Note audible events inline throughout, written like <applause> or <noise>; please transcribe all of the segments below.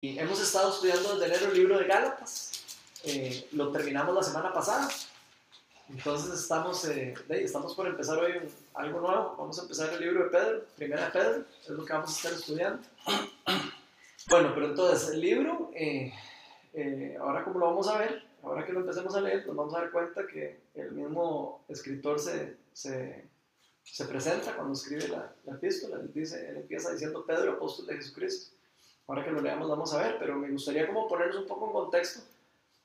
Y hemos estado estudiando desde enero el libro de Gálatas. Eh, lo terminamos la semana pasada. Entonces estamos, eh, estamos por empezar hoy algo nuevo. Vamos a empezar el libro de Pedro, primera de Pedro, es lo que vamos a estar estudiando. Bueno, pero entonces el libro, eh, ahora como lo vamos a ver, ahora que lo empecemos a leer, nos vamos a dar cuenta que el mismo escritor se, se, se presenta cuando escribe la, la epístola. Él, dice, él empieza diciendo Pedro, apóstol de Jesucristo. Ahora que lo leamos vamos a ver, pero me gustaría como ponernos un poco en contexto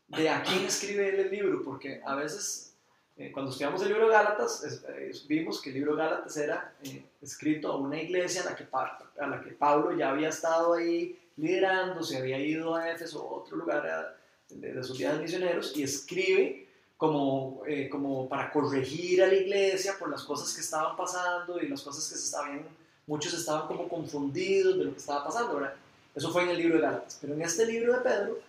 de a quién escribe él el libro, porque a veces eh, cuando estudiamos el libro de Gálatas vimos que el libro de Gálatas era eh, escrito a una iglesia a la, que, a la que Pablo ya había estado ahí liderando, se había ido a Éfeso o otro lugar de, sus viajes misioneros y escribe como, eh, como para corregir a la iglesia por las cosas que estaban pasando y las cosas que se estaban, muchos estaban como confundidos de lo que estaba pasando, ¿verdad? Eso fue en el libro de Gálatas. Pero en este libro de Pedro,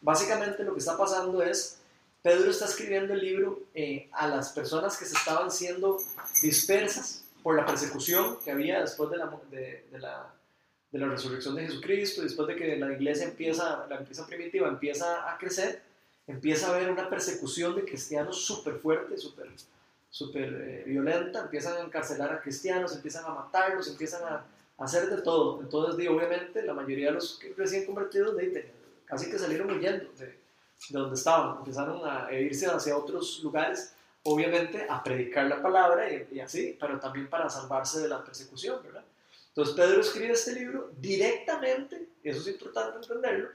básicamente lo que está pasando es, Pedro está escribiendo el libro eh, a las personas que se estaban siendo dispersas por la persecución que había después de la, de, la, de la resurrección de Jesucristo, después de que la iglesia empieza, la empresa primitiva empieza a crecer, empieza a haber una persecución de cristianos súper fuerte, súper super, eh, violenta, empiezan a encarcelar a cristianos, empiezan a matarlos, empiezan a hacer de todo. Entonces, obviamente, la mayoría de los recién convertidos de, casi que salieron huyendo de, donde estaban, empezaron a irse hacia otros lugares, obviamente a predicar la palabra y, así, pero también para salvarse de la persecución, ¿verdad? Entonces, Pedro escribe este libro directamente, y eso es importante entenderlo,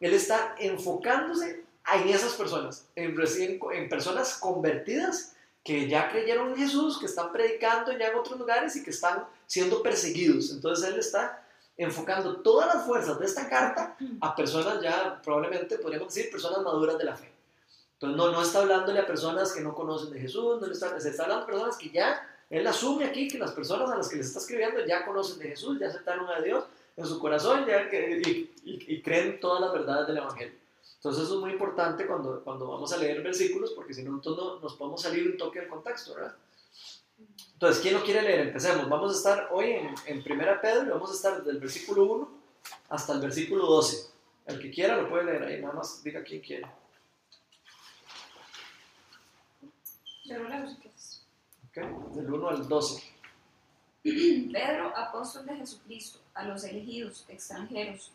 él está enfocándose en esas personas, en, recién, en personas convertidas que ya creyeron en Jesús, que están predicando ya en otros lugares y que están siendo perseguidos. Entonces él está enfocando todas las fuerzas de esta carta a personas ya, probablemente podríamos decir, personas maduras de la fe. Entonces no, no está hablándole a personas que no conocen de Jesús, no le se está hablando a personas que ya, él asume aquí que las personas a las que les está escribiendo ya conocen de Jesús, ya aceptaron a Dios en su corazón ya y, y creen todas las verdades del Evangelio. Entonces eso es muy importante cuando, cuando vamos a leer versículos, porque si no, no nos podemos salir un toque del contexto, ¿verdad? Entonces, ¿quién lo quiere leer? Empecemos. Vamos a estar hoy en, en Primera Pedro y vamos a estar desde el versículo 1 hasta el versículo 12. El que quiera lo puede leer ahí, nada más diga quién quiere. Yo lo leo si Ok, del 1 al 12. <clears throat> Pedro, apóstol de Jesucristo, a los elegidos, extranjeros,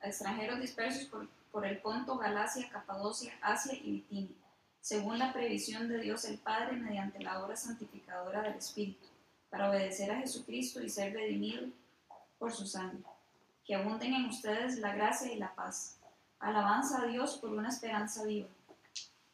extranjeros dispersos por por el Ponto, Galacia, Capadocia, Asia y Bitinia, según la previsión de Dios el Padre mediante la obra santificadora del Espíritu, para obedecer a Jesucristo y ser redimido por su sangre. Que abunden en ustedes la gracia y la paz. Alabanza a Dios por una esperanza viva.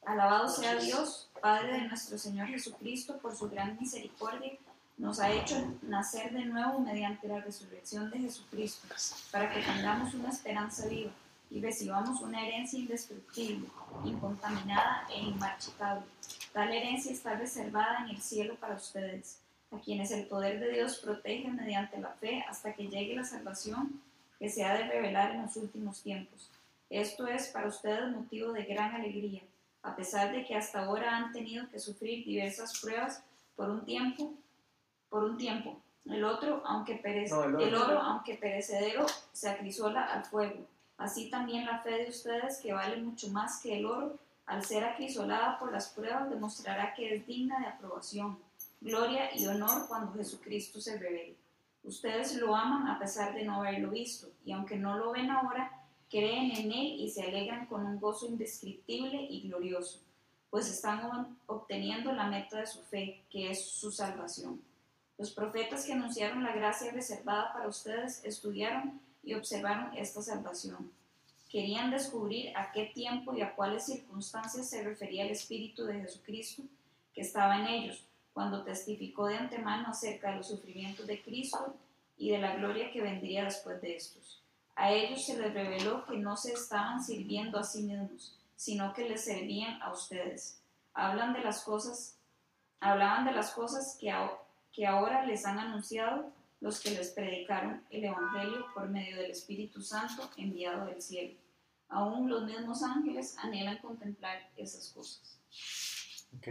Alabado sea Dios, Padre de nuestro Señor Jesucristo, por su gran misericordia, nos ha hecho nacer de nuevo mediante la resurrección de Jesucristo, para que tengamos una esperanza viva y recibamos una herencia indestructible, incontaminada e inmarchitable. Tal herencia está reservada en el cielo para ustedes, a quienes el poder de Dios protege mediante la fe hasta que llegue la salvación que se ha de revelar en los últimos tiempos. Esto es para ustedes motivo de gran alegría, a pesar de que hasta ahora han tenido que sufrir diversas pruebas por un tiempo, por un tiempo. El otro, aunque el oro, aunque perecedero, se acrisola al fuego Así también la fe de ustedes, que vale mucho más que el oro, al ser acrisolada por las pruebas, demostrará que es digna de aprobación, gloria y honor cuando Jesucristo se revele. Ustedes lo aman a pesar de no haberlo visto, y aunque no lo ven ahora, creen en Él y se alegran con un gozo indescriptible y glorioso, pues están obteniendo la meta de su fe, que es su salvación. Los profetas que anunciaron la gracia reservada para ustedes estudiaron y observaron esta salvación. Querían descubrir a qué tiempo y a cuáles circunstancias se refería el Espíritu de Jesucristo que estaba en ellos, cuando testificó de antemano acerca de los sufrimientos de Cristo y de la gloria que vendría después de estos. A ellos se les reveló que no se estaban sirviendo a sí mismos, sino que les servían a ustedes. Hablan de las cosas, hablaban de las cosas que, que ahora les han anunciado los que les predicaron el Evangelio por medio del Espíritu Santo enviado del cielo. Aún los mismos ángeles anhelan contemplar esas cosas. Ok.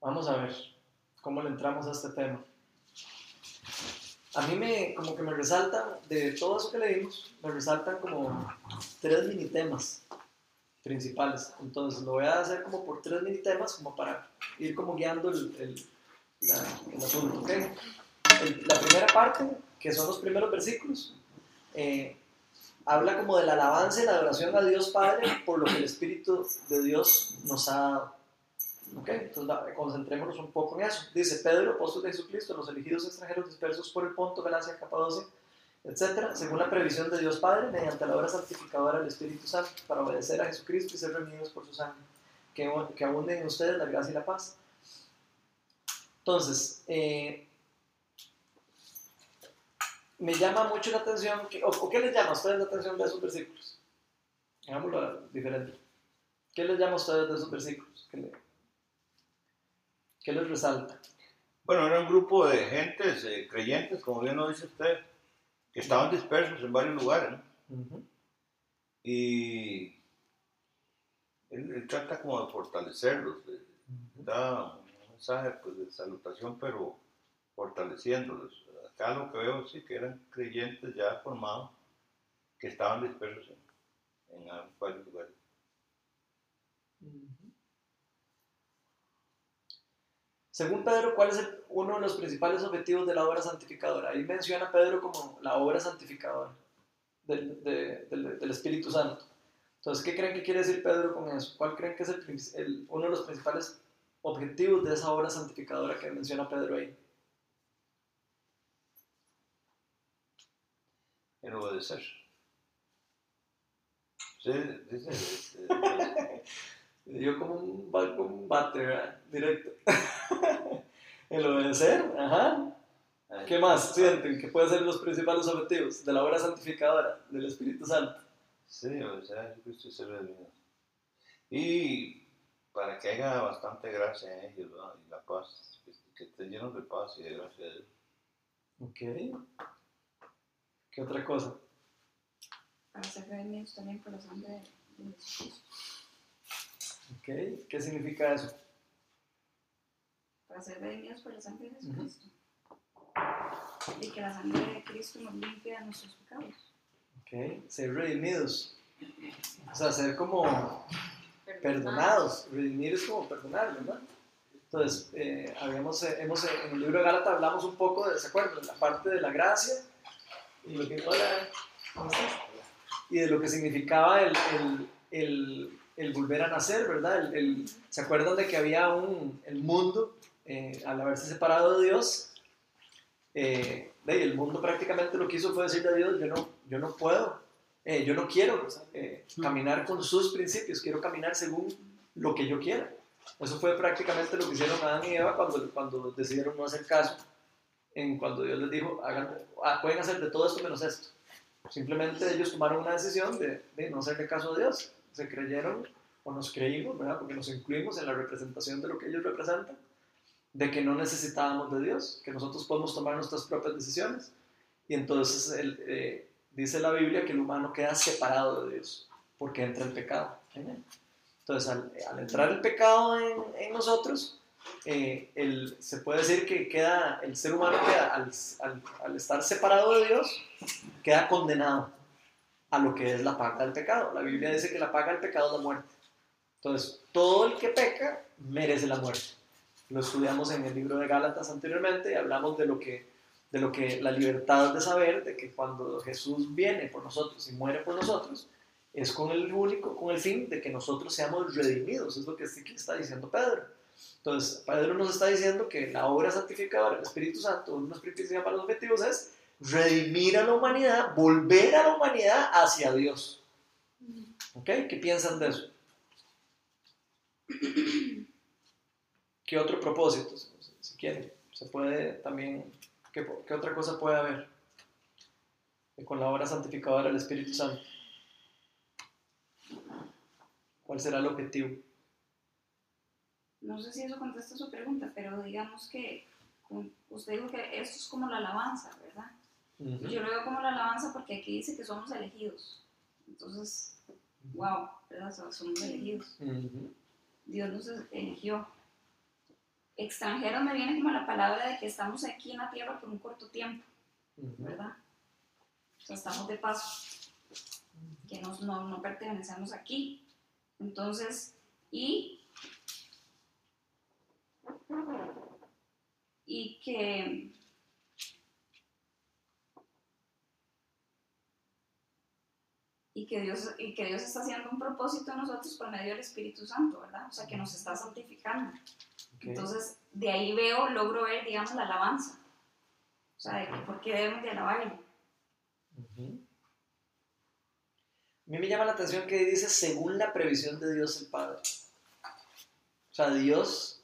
Vamos a ver cómo le entramos a este tema. a mí me, como que me resalta, de todo eso que leímos, me resaltan como tres mini temas principales. Entonces lo voy a hacer como por tres mini temas, como para ir como guiando el, el, la- el asunto. ¿ok? La primera parte, que son los primeros versículos, eh, habla como de la alabanza y la adoración a Dios Padre por lo que el Espíritu de Dios nos ha dado. ¿Ok? Entonces concentrémonos un poco en eso. Dice Pedro, apóstol de Jesucristo, los elegidos extranjeros dispersos por el Ponto, Galacia, Capadocia, etcétera, según la previsión de Dios Padre, mediante la obra santificadora del Espíritu Santo, para obedecer a Jesucristo y ser reunidos por su sangre, que, que abunden en ustedes la gracia y la paz. Entonces, eh, me llama mucho la atención, que, o, o qué les llama a ustedes la atención de esos versículos? Hagámoslo diferente. ¿Qué les llama a ustedes de esos versículos? ¿Qué, le- qué les resalta? Bueno, era un grupo de gentes eh, creyentes, como bien lo dice usted, que estaban dispersos en varios lugares, ¿no? Y él, él trata como de fortalecerlos, de- da un mensaje pues, de salutación, pero fortaleciéndolos. Lo que veo sí que eran creyentes ya formados, que estaban dispersos en, en varios lugares. Según Pedro, ¿cuál es el- uno de los principales objetivos de la obra santificadora? Ahí menciona Pedro como la obra santificadora del, de- del- del Espíritu Santo. Entonces, ¿qué creen que quiere decir Pedro con eso? ¿Cuál creen que es el el- uno de los principales objetivos de esa obra santificadora que menciona Pedro ahí? En obedecer. Sí, dice, este, Le dio como un, un bate, ¿verdad? Directo. <laughs> El obedecer, ajá. ¿Qué más sienten que pueden ser los principales objetivos de la obra santificadora del Espíritu Santo? Sí, obedecer a Jesucristo y ser. Y para que haya bastante gracia en ellos, ¿verdad? y la paz, que, que estén llenos de paz y de gracia de Dios. Ok. ¿Qué otra cosa? para ser redimidos también por la sangre de, Jesucristo. Ok. ¿Qué significa eso? Para ser redimidos por la sangre de Jesucristo. Y que la sangre de Cristo nos limpia de nuestros pecados. Ok. Ser redimidos. O sea, ser como perdonados. Redimir es como perdonar, ¿verdad? Entonces, eh, habíamos, eh, hemos, en el libro de Gálatas hablamos un poco de, ¿se acuerdan? La parte de la gracia y lo que, hola, ¿cómo estás? Y de lo que significaba el, el, el, el volver a nacer, ¿verdad? ¿Se acuerdan de que había un, el mundo, eh, al haberse separado de Dios, eh, el mundo prácticamente lo que hizo fue decirle a Dios, yo no, yo no puedo, eh, yo no quiero eh, caminar con sus principios, quiero caminar según lo que yo quiera. Eso fue prácticamente lo que hicieron Adán y Eva cuando, cuando decidieron no hacer caso, en cuando Dios les dijo, hagan, ah, pueden hacer de todo esto menos esto. Simplemente ellos tomaron una decisión de, de no hacerle caso a Dios. Se creyeron, o nos creímos, ¿verdad? Porque nos incluimos en la representación de lo que ellos representan, de que no necesitábamos de Dios, que nosotros podemos tomar nuestras propias decisiones. Y entonces el, eh, dice la Biblia que el humano queda separado de Dios, porque entra el pecado. Entonces, al, entrar el pecado en nosotros, eh, se puede decir que queda, el ser humano queda, al, estar separado de Dios, queda condenado a lo que es la paga del pecado. La Biblia dice que la paga del pecado es la muerte. Entonces, todo el que peca merece la muerte. Lo estudiamos en el libro de Gálatas anteriormente y hablamos de lo que, de lo que la libertad de saber, de que cuando Jesús viene por nosotros y muere por nosotros, es con el único, con el fin de que nosotros seamos redimidos. Es lo que que está diciendo Pedro. Entonces, Pedro nos está diciendo que la obra santificadora del Espíritu Santo, uno de los principales objetivos es redimir a la humanidad, volver a la humanidad hacia Dios. ¿Ok? ¿Qué piensan de eso? ¿Qué otro propósito? Si, quieren, se puede también, ¿qué, qué otra cosa puede haber con la obra santificadora del Espíritu Santo? ¿Cuál será el objetivo? No sé si eso contesta su pregunta, pero digamos que usted dijo que esto es como la alabanza, ¿verdad? Yo lo veo como la alabanza porque aquí dice que somos elegidos. Entonces, wow, ¿verdad? So- Somos elegidos. Ujú. Dios nos eligió. Extranjero me viene como la palabra de que estamos aquí en la tierra por un corto tiempo. ¿verdad? O sea, estamos de paso, que nos- no, no pertenecemos aquí. Entonces, y, y que y que Dios y que Dios está haciendo un propósito en nosotros por medio del Espíritu Santo, ¿verdad? O sea, que nos está santificando. Entonces, de ahí veo, logro ver, digamos, la alabanza. O sea, de que por qué debemos de alabarle. A mí me llama la atención que dice según la previsión de Dios el Padre. O sea, Dios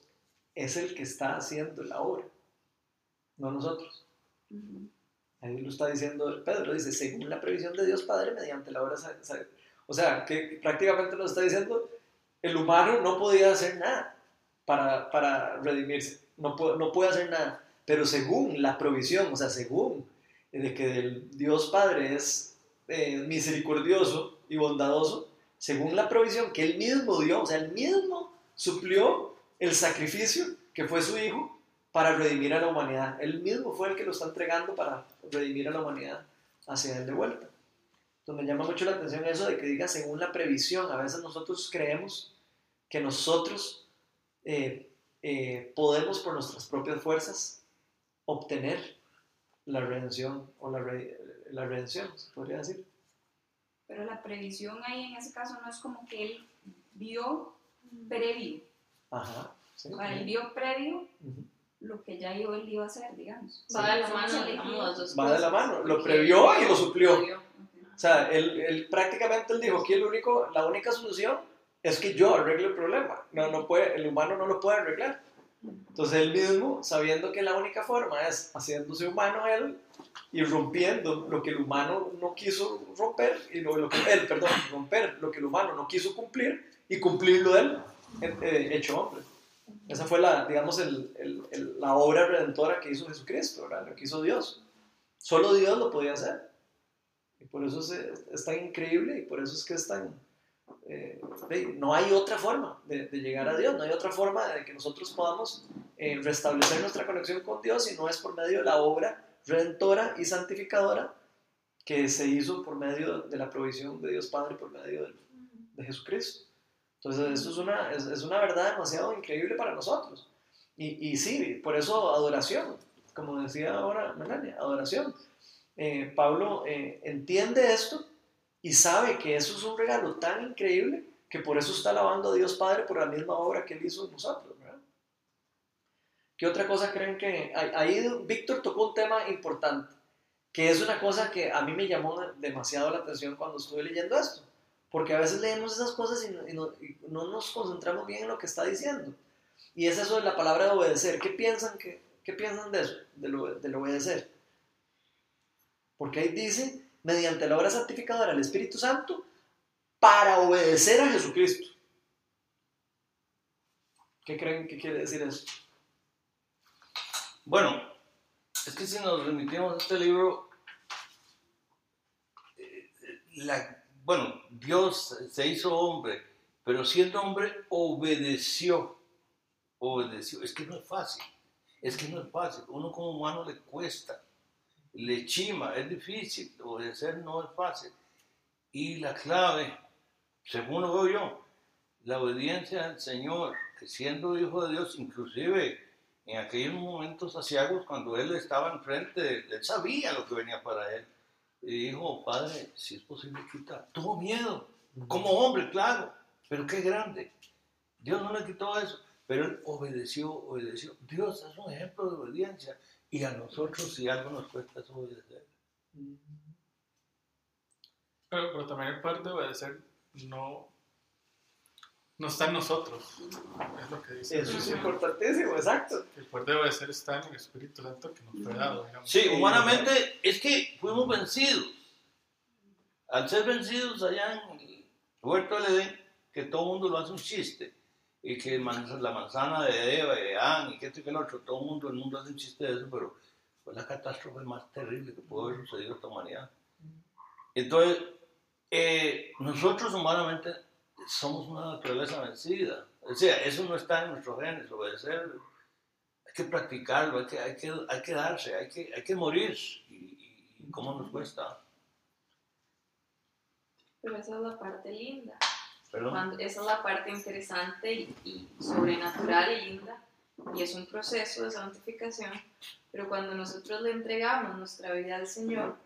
es el que está haciendo la obra, no nosotros. Ahí lo está diciendo Pedro, dice, según la previsión de Dios Padre mediante la obra. O sea, que prácticamente nos está diciendo, el humano no podía hacer nada para, para redimirse, no, no puede hacer nada, pero según la provisión, o sea, según de que el Dios Padre es eh, misericordioso y bondadoso, según la provisión que él mismo dio, o sea, él mismo suplió el sacrificio que fue su Hijo para redimir a la humanidad. Él mismo fue el que lo está entregando para redimir a la humanidad hacia él de vuelta. Entonces me llama mucho la atención eso de que diga según la previsión. A veces nosotros creemos que nosotros eh, eh, podemos por nuestras propias fuerzas obtener la redención o la, re- la redención, se podría decir. Pero la previsión ahí en ese caso no es como que él vio previo. Ajá. sí. Él vio previo lo que ya yo él iba a hacer, digamos. Va de la mano, digamos, las dos Va de la cosas. mano, lo previó y lo suplió. previó. O sea, él, él prácticamente él dijo que el único, la única solución es que yo arregle el problema. No, no puede, el humano no lo puede arreglar. Entonces él mismo, sabiendo que la única forma es haciéndose humano él y rompiendo lo que el humano no quiso romper, y lo, lo que él, perdón, romper lo que el humano no quiso cumplir y cumplirlo él, hecho hombre. Esa fue la, digamos, la obra redentora que hizo Jesucristo, ¿verdad? Lo que hizo Dios. Solo Dios lo podía hacer. Y por eso es, tan increíble y por eso es que es tan... eh, no hay otra forma de, llegar a Dios, no hay otra forma de que nosotros podamos eh, restablecer nuestra conexión con Dios y no es por medio de la obra redentora y santificadora que se hizo por medio de la provisión de Dios Padre, por medio de, de Jesucristo. Entonces, eso es una, es, una verdad demasiado increíble para nosotros. Y, y sí, por eso adoración, como decía ahora Melania, adoración. Eh, Pablo eh, entiende esto y sabe que eso es un regalo tan increíble que por eso está alabando a Dios Padre por la misma obra que Él hizo en nosotros. ¿verdad? ¿Qué otra cosa creen que... Ahí Víctor tocó un tema importante, que es una cosa que a mí me llamó demasiado la atención cuando estuve leyendo esto, porque a veces leemos esas cosas y no, nos concentramos bien en lo que está diciendo. Y es eso de la palabra de obedecer. ¿Qué piensan, que, qué piensan de eso, del del obedecer? Porque ahí dice, mediante la obra santificadora del Espíritu Santo, para obedecer a Jesucristo. ¿Qué creen que quiere decir eso? Bueno, es que si nos remitimos a este libro, eh, la- bueno, Dios se hizo hombre, pero siendo hombre obedeció, obedeció. Es que no es fácil, es que no es fácil. Uno como humano le cuesta, le chima, es difícil, obedecer no es fácil. Y la clave, según lo veo yo, la obediencia al Señor, que siendo hijo de Dios, inclusive en aquellos momentos asiagos, cuando él estaba enfrente, él sabía lo que venía para él. Y dijo, Padre, si es posible, quita. Tuvo miedo, como hombre, claro, pero qué grande. Dios no le quitó eso, pero él obedeció, obedeció. Dios es un ejemplo de obediencia. Y a nosotros, si algo nos cuesta, es obedecer. Pero, pero también el poder de obedecer no, no está en nosotros. Es lo que dice. Eso es importantísimo, exacto. El poder de obedecer está en el Espíritu Santo que nos fue dado. Digamos. Sí, humanamente es que fuimos vencidos. Al ser vencidos allá en el huerto del Edén, que todo el mundo lo hace un chiste, y que la manzana de Eva y de Adán, y que esto y que el otro, todo el mundo, el mundo hace un chiste de eso, pero fue la catástrofe más terrible que pudo haber sucedido a esta humanidad. Entonces, eh, nosotros humanamente somos una naturaleza vencida. O sea, eso no está en nuestros genes, obedecer hay que practicarlo, hay que, hay que, hay que darse, hay que, hay que morir. Y, y ¿Y cómo nos cuesta? Pero esa es la parte linda. Perdón. Cuando- esa es la parte interesante y, y sobrenatural y linda. Y es un proceso de santificación. Pero cuando nosotros le entregamos nuestra vida al Señor,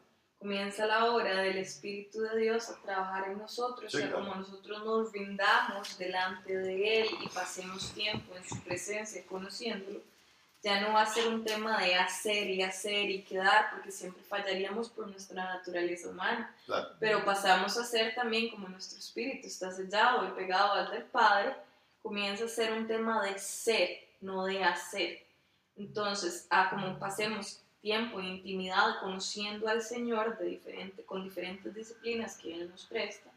comienza la obra del Espíritu de Dios a trabajar en nosotros. Sí, o sea, claro. como nosotros nos rindamos delante de Él y pasemos tiempo en su presencia conociéndolo, ya no va a ser un tema de hacer y hacer y quedar, porque siempre fallaríamos por nuestra naturaleza humana Claro. pero pasamos a ser también como nuestro espíritu está sellado y pegado al del Padre, comienza a ser un tema de ser, no de hacer. Entonces, a como pasemos tiempo en intimidad conociendo al Señor de diferente, con diferentes disciplinas que Él nos presta,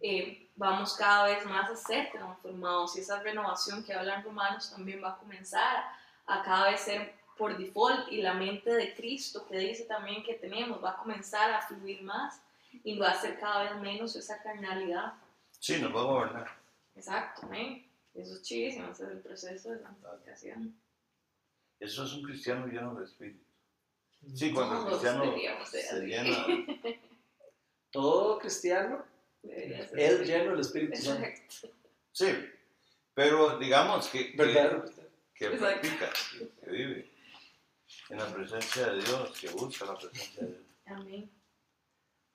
eh, vamos cada vez más a ser transformados y esa renovación que hablan romanos también va a comenzar a, cada vez ser por default y la mente de Cristo que dice también que tenemos va a comenzar a fluir más y va a ser cada vez menos esa carnalidad. Sí, nos va a gobernar. Exacto, ¿eh? Eso es chivísimo, ese es el proceso de santificación. Eso es un cristiano lleno de espíritu. Sí, cuando el Todos cristiano se llena. <laughs> Todo cristiano es así. lleno del Espíritu Santo. Exacto. Sí, pero digamos que, que, practica, que, que vive en la presencia de Dios, que busca la presencia de Dios. Amén.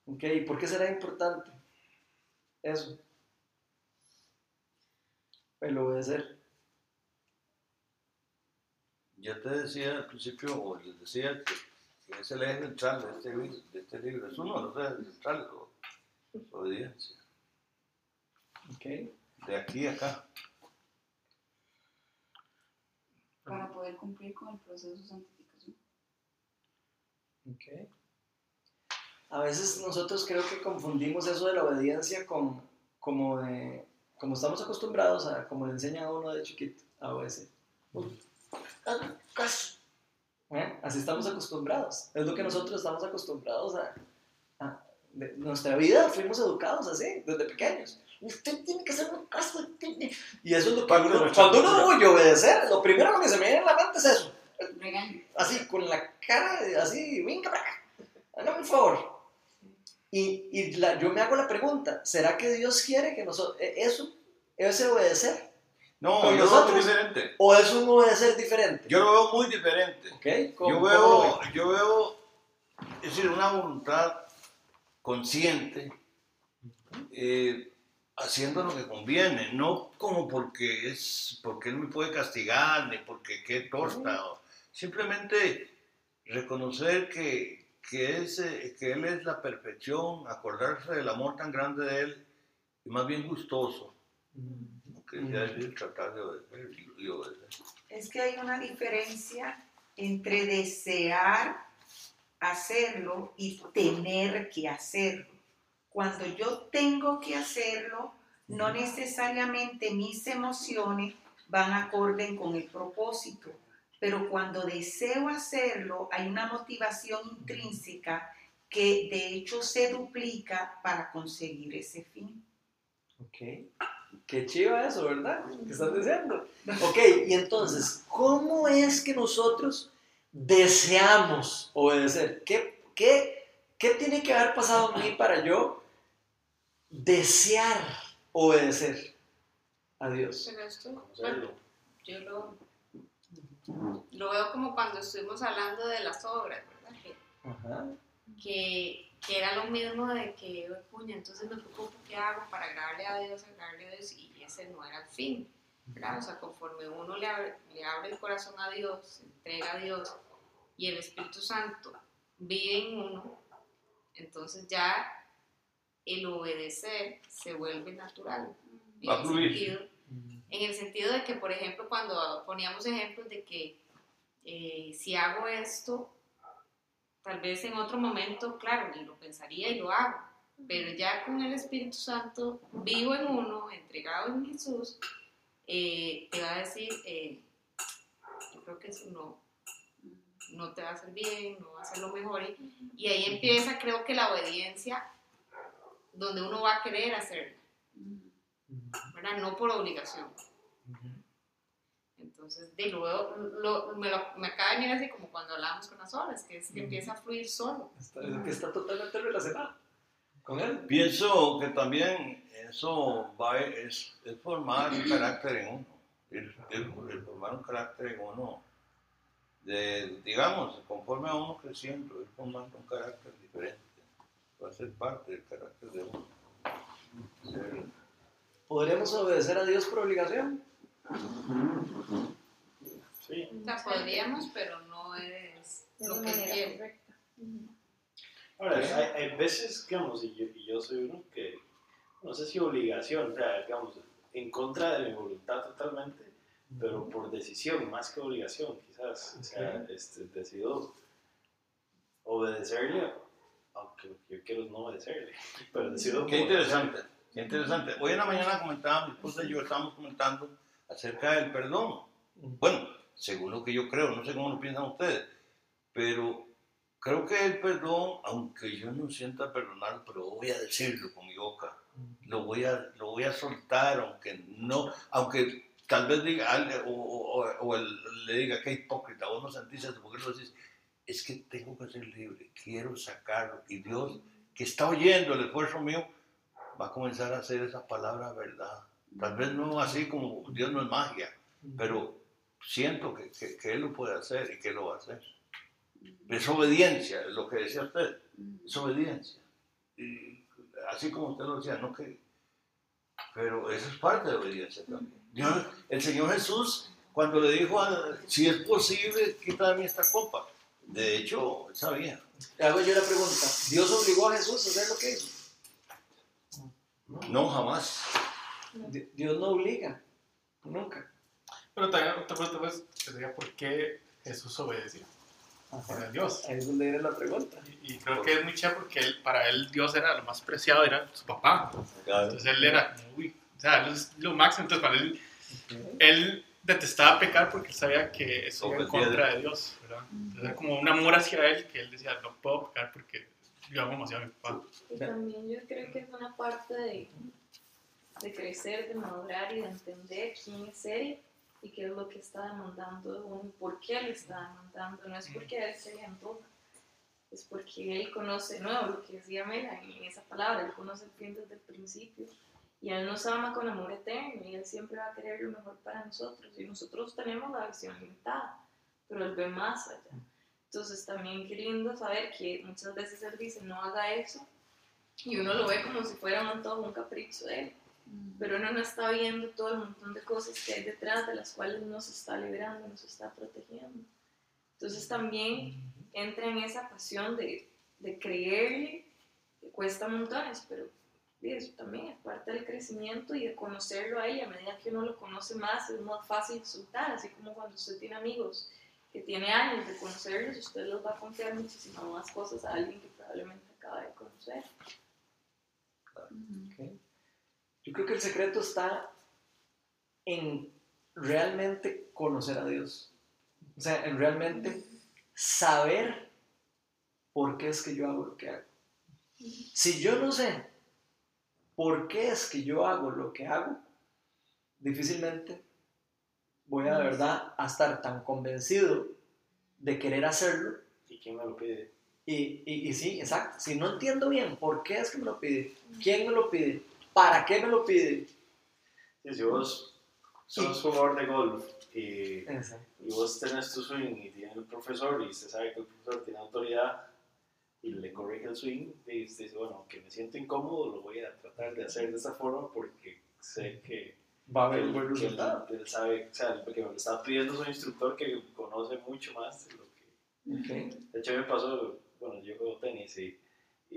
Ok, ¿por qué será importante eso? El obedecer. Ya te decía al principio, o les decía que, que es el eje central de este, de este libro, es uno de los ejes centrales, obediencia, Ok. de aquí a acá. para poder cumplir con el proceso de santificación. Ok. A veces nosotros creo que confundimos eso de la obediencia con como de como estamos acostumbrados a como le enseña a uno de chiquito a caso. ¿Eh? Así estamos acostumbrados. Es lo que nosotros estamos acostumbrados a, a- de nuestra vida fuimos educados así desde pequeños. Usted tiene que hacer un caso. Y eso es lo que uno, cuando uno oye obedecer, lo primero que se me viene a la mente es eso así, con la cara así, venga para acá, hágame un favor. Y, y la- yo me hago la pregunta, ¿será que Dios quiere que nosotros, eso, ese obedecer? No, yo lo veo muy nosotros- diferente. ¿O es un obedecer diferente? Yo lo veo muy diferente. ¿Ok? ¿Cómo- Yo cómo lo veo, ve? yo veo, es decir, una voluntad consciente, eh, haciendo lo que conviene, no como porque es, porque él me puede castigar, ni porque qué torta, o- simplemente reconocer que, que, es, que él es la perfección, acordarse del amor tan grande de él, y más bien gustoso, es de que hay una diferencia entre desear hacerlo y tener que hacerlo. Cuando yo tengo que hacerlo, no necesariamente mis emociones van acorde con el propósito, pero cuando deseo hacerlo, hay una motivación intrínseca que de hecho se duplica para conseguir ese fin. Ok. Qué chiva eso, ¿verdad? ¿Qué estás diciendo? Ok, y entonces, ¿cómo es que nosotros deseamos obedecer? ¿Qué, qué, qué tiene que haber pasado en mí para yo desear obedecer a Dios? Pero esto, bueno, yo lo, lo veo como cuando estuvimos hablando de las obras, ¿verdad? Que, Ajá. que, que era lo mismo de que, "Ay, puña, entonces me preocupo qué hago para agradarle a Dios, agradarle a Dios, y ese no era el fin, ¿verdad? O sea, conforme uno le abre, le abre el corazón a Dios, se entrega a Dios, y el Espíritu Santo vive en uno, entonces ya el obedecer se vuelve natural. En Va a el fluir. sentido- en el sentido de que, por ejemplo, cuando poníamos ejemplos de que eh, si hago esto, tal vez en otro momento, claro, ni lo pensaría y lo hago, pero ya con el Espíritu Santo, vivo en uno, entregado en Jesús, eh, te va a decir, eh, yo creo que eso no, no te va a hacer bien, no va a ser lo mejor, y, y ahí empieza, creo que la obediencia, donde uno va a querer hacerla, ¿verdad? No por obligación. Entonces, de luego, lo, me, lo, me acaba de venir así como cuando hablábamos con las olas, que es que empieza a fluir solo. Está, es que está totalmente relacionado con él. Pienso que también eso va, es, es formar un carácter en uno, el, el- el formar un carácter en uno, de, digamos, conforme a uno creciendo, es formando un carácter diferente, va a ser parte del carácter de uno. Ser- ¿Podríamos obedecer a Dios por obligación? Sí. O sea, podríamos, pero no es lo que quiero. Ahora, hay, hay veces, digamos, y yo, y yo soy uno que, no sé si obligación, o sea, digamos, en contra de mi voluntad totalmente, pero por decisión, más que obligación, quizás. O sea, este, decido obedecerle, aunque yo quiero no obedecerle, <laughs> pero decido... Qué interesante, qué interesante. Hoy en la mañana comentaba, mi esposa y yo estábamos comentando acerca del perdón. Bueno, según lo que yo creo, no sé cómo lo piensan ustedes, pero creo que el perdón, aunque yo no sienta perdonar, pero voy a decirlo con mi boca, lo voy a, lo voy a soltar, aunque no, aunque tal vez diga, al- o, o- o él le diga que hipócrita, vos no sentís eso, ¿por qué lo decís? Es que tengo que ser libre, quiero sacarlo, y Dios, que está oyendo el esfuerzo mío, va a comenzar a hacer esa palabra verdad. Tal vez no así como Dios no es magia, pero siento que, que- que Él lo puede hacer y que lo va a hacer. Es obediencia, es lo que decía usted, es obediencia. Y así como usted lo decía, no que... Pero eso es parte de obediencia también. Dios- el Señor Jesús, cuando le dijo, a- si es posible, quita de mí esta copa. De hecho, sabía. Le hago yo la pregunta. ¿Dios obligó a Jesús a hacer lo que hizo? No, jamás. Di- Dios no obliga. Nunca. Pero también otra pregunta pues, sería por qué Jesús obedeció a Dios. Ahí es donde viene la pregunta. Y, y creo que es muy chévere porque él, para él Dios era lo más preciado, era su papá. Entonces él era uy, o sea, él es lo máximo. Entonces para él, él detestaba pecar porque él sabía que eso iba en contra de Dios, ¿verdad? Entonces era como un amor hacia él que él decía, no puedo pecar porque yo amo demasiado a mi papá. Y también yo creo que es una parte de, de crecer, de madurar y de entender quién es él y qué es lo que está demandando de por qué lo está demandando. No es porque él se le antoja, es porque él conoce, no, lo que decía Mela en esa palabra, él conoce el fin desde el principio y él nos ama con amor eterno y él siempre va a querer lo mejor para nosotros y nosotros tenemos la visión limitada, pero él ve más allá. Entonces también qué lindo saber que muchas veces él dice no haga eso y uno lo ve como si fuera un antojo, un capricho de él, pero uno no está viendo todo el montón de cosas que hay detrás de las cuales nos está librando, nos está protegiendo. Entonces también entra en esa pasión de, de creerle, que cuesta montones, pero eso también es parte del crecimiento y de conocerlo a ella. A medida que uno lo conoce más, es más fácil soltar, así como cuando usted tiene amigos que tiene años de conocerlos, usted los va a confiar muchísimas más cosas a alguien que probablemente acaba de conocer. Ok. Yo creo que el secreto está en realmente conocer a Dios. O sea, en realmente saber por qué es que yo hago lo que hago. Si yo no sé por qué es que yo hago lo que hago, difícilmente voy a de verdad a estar tan convencido de querer hacerlo ¿Y quién me lo pide? y, y, y sí, exacto. Si no entiendo bien por qué es que me lo pide, quién me lo pide, para qué me lo pide. Sí, si vos sos jugador de golf y, y vos tenés tu swing y tiene el profesor y usted sabe que el profesor tiene autoridad y le corrige el swing y usted dice, bueno, aunque me siento incómodo, lo voy a tratar de hacer de esa forma porque sé que, Va a que haber un buen que él- resultado. él sabe, o sea, porque me lo está pidiendo su instructor que conoce mucho más de lo que... Ok. De hecho, me pasó, bueno, yo juego tenis y,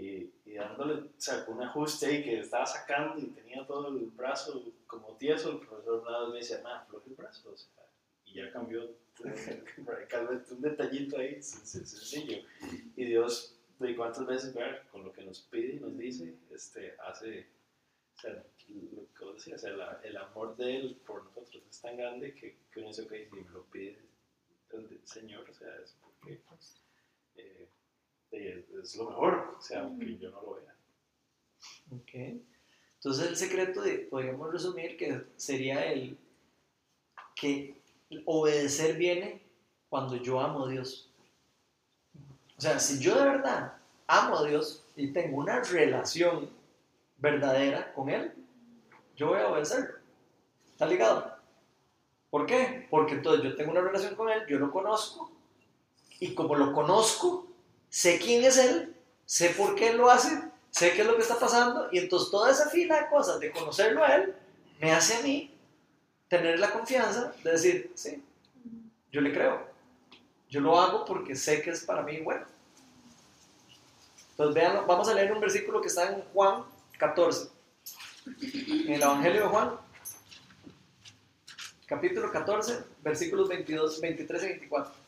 y, y dándole, o sea, un ajuste ahí que estaba sacando y tenía todo el brazo como tieso, el profesor nada más me decía, nada, floje el brazo, o sea, y ya cambió <laughs> radicalmente un detallito ahí, sen- sen- sencillo. Y Dios, de cuántas veces, ver, con lo que nos pide y nos dice, este, hace, o sea, lo decías, o sea, la- el amor de Él por nosotros es tan grande que, que uno dice, ok, si me lo pide el Señor, o sea, es porque es lo mejor, o sea, aunque yo no lo vea. Ok. Entonces el secreto de, podríamos resumir que sería el que obedecer viene cuando yo amo a Dios. O sea, si yo de verdad amo a Dios y tengo una relación verdadera con Él, yo voy a obedecerlo. ¿Está ligado? ¿Por qué? Porque entonces yo tengo una relación con Él, yo lo conozco, y como lo conozco, sé quién es Él, sé por qué lo hace, sé qué es lo que está pasando, y entonces toda esa fila de cosas de conocerlo a Él me hace a mí tener la confianza de decir, sí, yo le creo. Yo lo hago porque sé que es para mí bueno. Entonces vean, vamos a leer un versículo que está en Juan 14. En el Evangelio de Juan, capítulo 14, versículos 22, 23 y 24.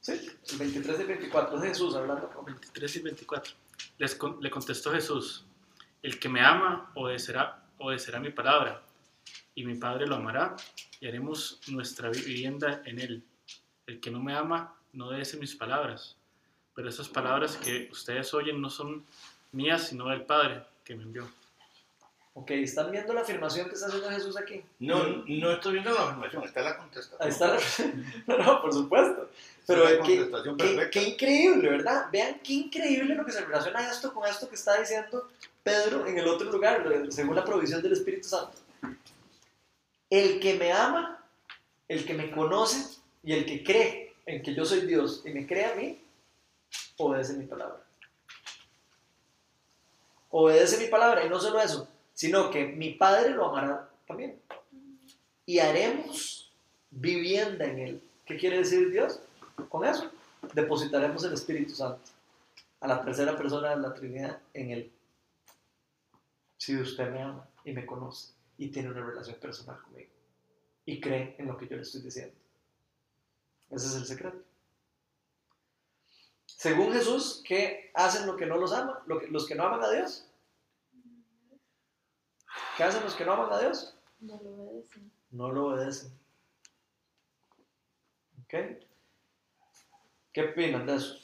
Sí, el 23 y 24 es Jesús hablando con 23 y 24. Les con- le contestó Jesús, el que me ama obedecerá, obedecerá mi palabra, y mi Padre lo amará, y haremos nuestra vivienda en él. El que no me ama no obedece mis palabras, pero esas palabras que ustedes oyen no son mías, sino del Padre que me envió. Ok, ¿están viendo la afirmación que está haciendo Jesús aquí? No, no estoy viendo la afirmación, está la contestación. Ahí está la... <laughs> No, no, por supuesto. Pero Es qué increíble, ¿verdad? Vean qué increíble lo que se relaciona esto con esto que está diciendo Pedro en el otro lugar, según la provisión del Espíritu Santo. El que me ama, el que me conoce y el que cree en que yo soy Dios y me cree a mí, obedece mi palabra. Obedece mi palabra y no solo eso, sino que mi Padre lo amará también. Y haremos vivienda en él. ¿Qué quiere decir Dios? Con eso, depositaremos el Espíritu Santo a la tercera persona de la Trinidad en él. Si usted me ama y me conoce y tiene una relación personal conmigo y cree en lo que yo le estoy diciendo. Ese es el secreto. Según Jesús, ¿qué hacen los que no los aman? Los que no aman a Dios. ¿Qué hacen los que no aman a Dios? No lo obedecen. no lo obedecen. ¿Ok? ¿Qué opinan de eso?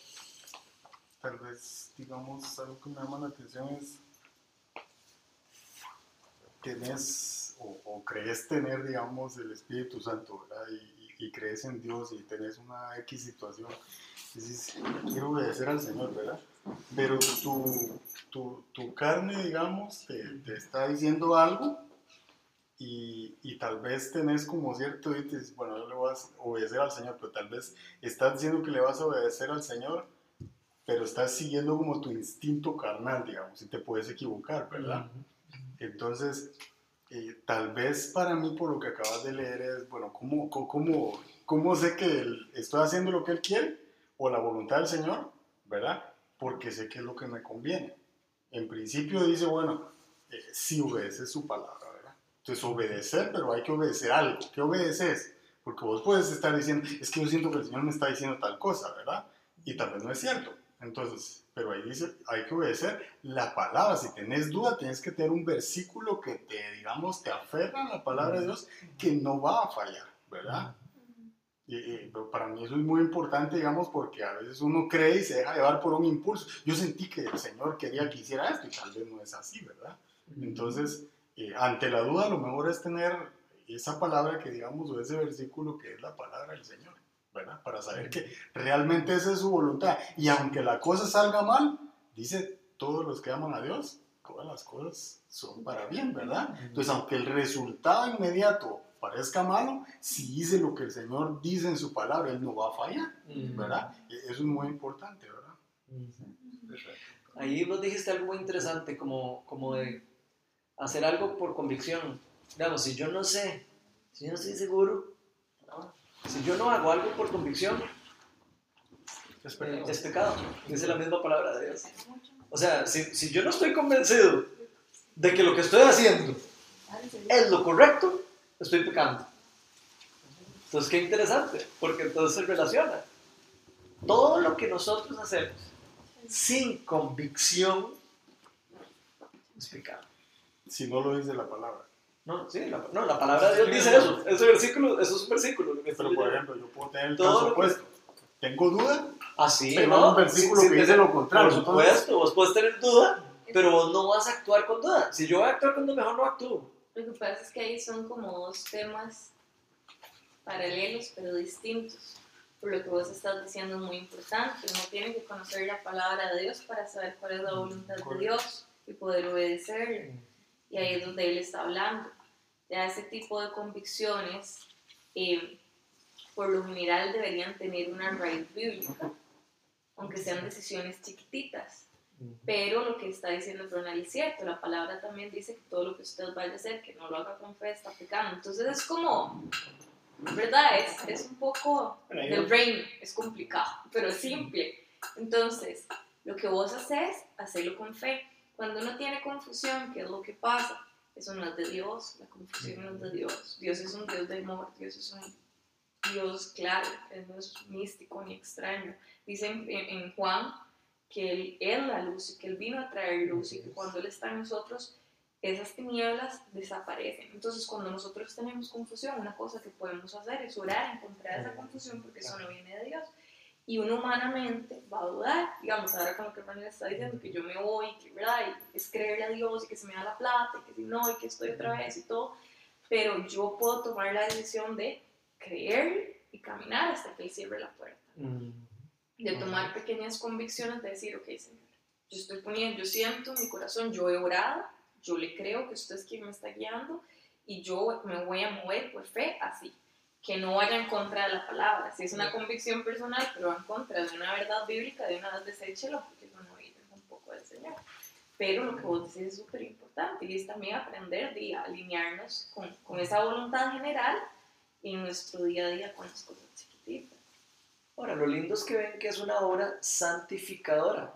Tal vez, digamos, algo que me llama la atención es tenés o, o crees tener, digamos, el Espíritu Santo, ¿verdad? Y, y- crees en Dios y tenés una X situación. Dices, quiero obedecer al Señor, ¿verdad? Pero tu, tu, tu carne, digamos, te, te está diciendo algo y, y tal vez tenés como cierto, y dices, bueno, yo le voy a obedecer al Señor, pero tal vez estás diciendo que le vas a obedecer al Señor, pero estás siguiendo como tu instinto carnal, digamos, y te puedes equivocar, ¿verdad? Entonces, eh, tal vez para mí, por lo que acabas de leer, es, bueno, ¿cómo, cómo, cómo, sé que él- estoy haciendo lo que Él quiere o la voluntad del Señor, ¿verdad? Porque sé que es lo que me conviene. En principio dice, bueno, eh, sí obedece su palabra, ¿verdad? Entonces, obedecer, pero hay que obedecer algo. ¿Qué obedeces? Porque vos puedes estar diciendo, es que yo siento que el Señor me está diciendo tal cosa, ¿verdad? Y tal vez no es cierto. Entonces, pero ahí dice, hay que obedecer la palabra. Si tenés duda, tienes que tener un versículo que te, digamos, te aferra a la palabra de Dios, que no va a fallar, ¿verdad? Y, para mí eso es muy importante, digamos, porque a veces uno cree y se deja llevar por un impulso. Yo sentí que el Señor quería que hiciera esto y tal vez no es así, ¿verdad? Entonces, eh, ante la duda, lo mejor es tener esa palabra que, digamos, o ese versículo que es la palabra del Señor, ¿verdad? Para saber que realmente esa es su voluntad. Y aunque la cosa salga mal, dice, todos los que aman a Dios, todas las cosas son para bien, ¿verdad? Entonces, aunque el resultado inmediato parezca malo, si dice lo que el Señor dice en su palabra, Él no va a fallar, ¿verdad? Y Eso es muy importante, ¿verdad? Ahí vos dijiste algo muy interesante, como, como de hacer algo por convicción. Digamos, si yo no sé, si yo no estoy seguro. Si yo no hago algo por convicción, Es eh, pecado. es pecado. Dice la misma palabra de Dios. O sea, si, si yo no estoy convencido de que lo que estoy haciendo es lo correcto, estoy pecando. Entonces, qué interesante, porque entonces se relaciona. Todo lo que nosotros hacemos sin convicción es pecado. Si no lo dice la palabra. No, sí, la, no, la palabra de Dios dice eso. Ese versículo, eso es un versículo. Pero, por ejemplo, yo puedo tener el Todo caso opuesto. Tengo duda, Así, pero ¿no? un versículo Sí, sí, que dice lo contrario. Por Entonces, supuesto, vos puedes tener duda, pero vos no vas a actuar con duda. Si yo voy a actuar con duda, mejor no actúo. Lo que pasa es que ahí son como dos temas paralelos pero distintos. Por lo que vos estás diciendo es muy importante. Uno tiene que conocer la palabra de Dios para saber cuál es la voluntad de Dios y poder obedecerle. Y ahí es donde Él está hablando. Ya ese tipo de convicciones, eh, por lo general, deberían tener una raíz bíblica, aunque sean decisiones chiquititas. Pero lo que está diciendo Ronald es cierto, la palabra también dice que todo lo que usted vaya a hacer, que no lo haga con fe, está pecando. Entonces es como, ¿verdad? Es, es un poco del brain, es complicado, pero simple. Entonces, lo que vos haces, hacerlo con fe. Cuando uno tiene confusión, ¿qué es lo que pasa? Eso no es de Dios, la confusión no es de Dios. Dios es un Dios de amor, Dios es un Dios claro, Él no es místico ni extraño. Dice en, en Juan que él es la luz y que Él vino a traer luz y que cuando Él está en nosotros, esas tinieblas desaparecen. Entonces, cuando nosotros tenemos confusión, una cosa que podemos hacer es orar en contra de esa confusión porque eso no viene de Dios. Y uno humanamente va a dudar, digamos, ahora como que Manuel está diciendo que yo me voy, que verdad, y es creerle a Dios y que se me da la plata, y que si no, y que estoy otra vez y todo, pero yo puedo tomar la decisión de creer y caminar hasta que Él cierre la puerta. De tomar pequeñas convicciones, de decir, ok, Señor, yo estoy poniendo, yo siento en mi corazón, yo he orado, yo le creo que usted es quien me está guiando y yo me voy a mover por fe así, que no vaya en contra de la palabra, si es una convicción personal, pero en contra de una verdad bíblica, de una vez deséchelo, porque eso no viene un poco del Señor. Pero lo que vos decís es súper importante y es también aprender de alinearnos con, con esa voluntad general en nuestro día a día con las cosas chiquititas. Ahora, lo lindo es que ven que es una obra santificadora.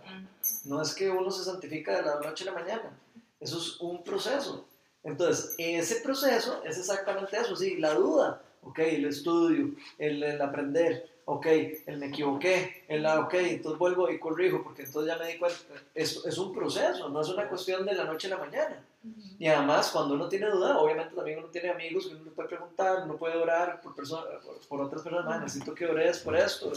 No es que uno se santifica de la noche a la mañana. Eso es un proceso. Entonces, ese proceso es exactamente eso, sí, la duda, ok, el estudio, el, el aprender, ok, el me equivoqué, el ah, ok, entonces vuelvo y corrijo, porque entonces ya me di cuenta, es, es un proceso, no es una cuestión de la noche a la mañana. Y además, cuando uno tiene duda, obviamente también uno tiene amigos que uno puede preguntar, uno puede orar por, persona, por, por otras personas, "Ma, necesito que ores por esto,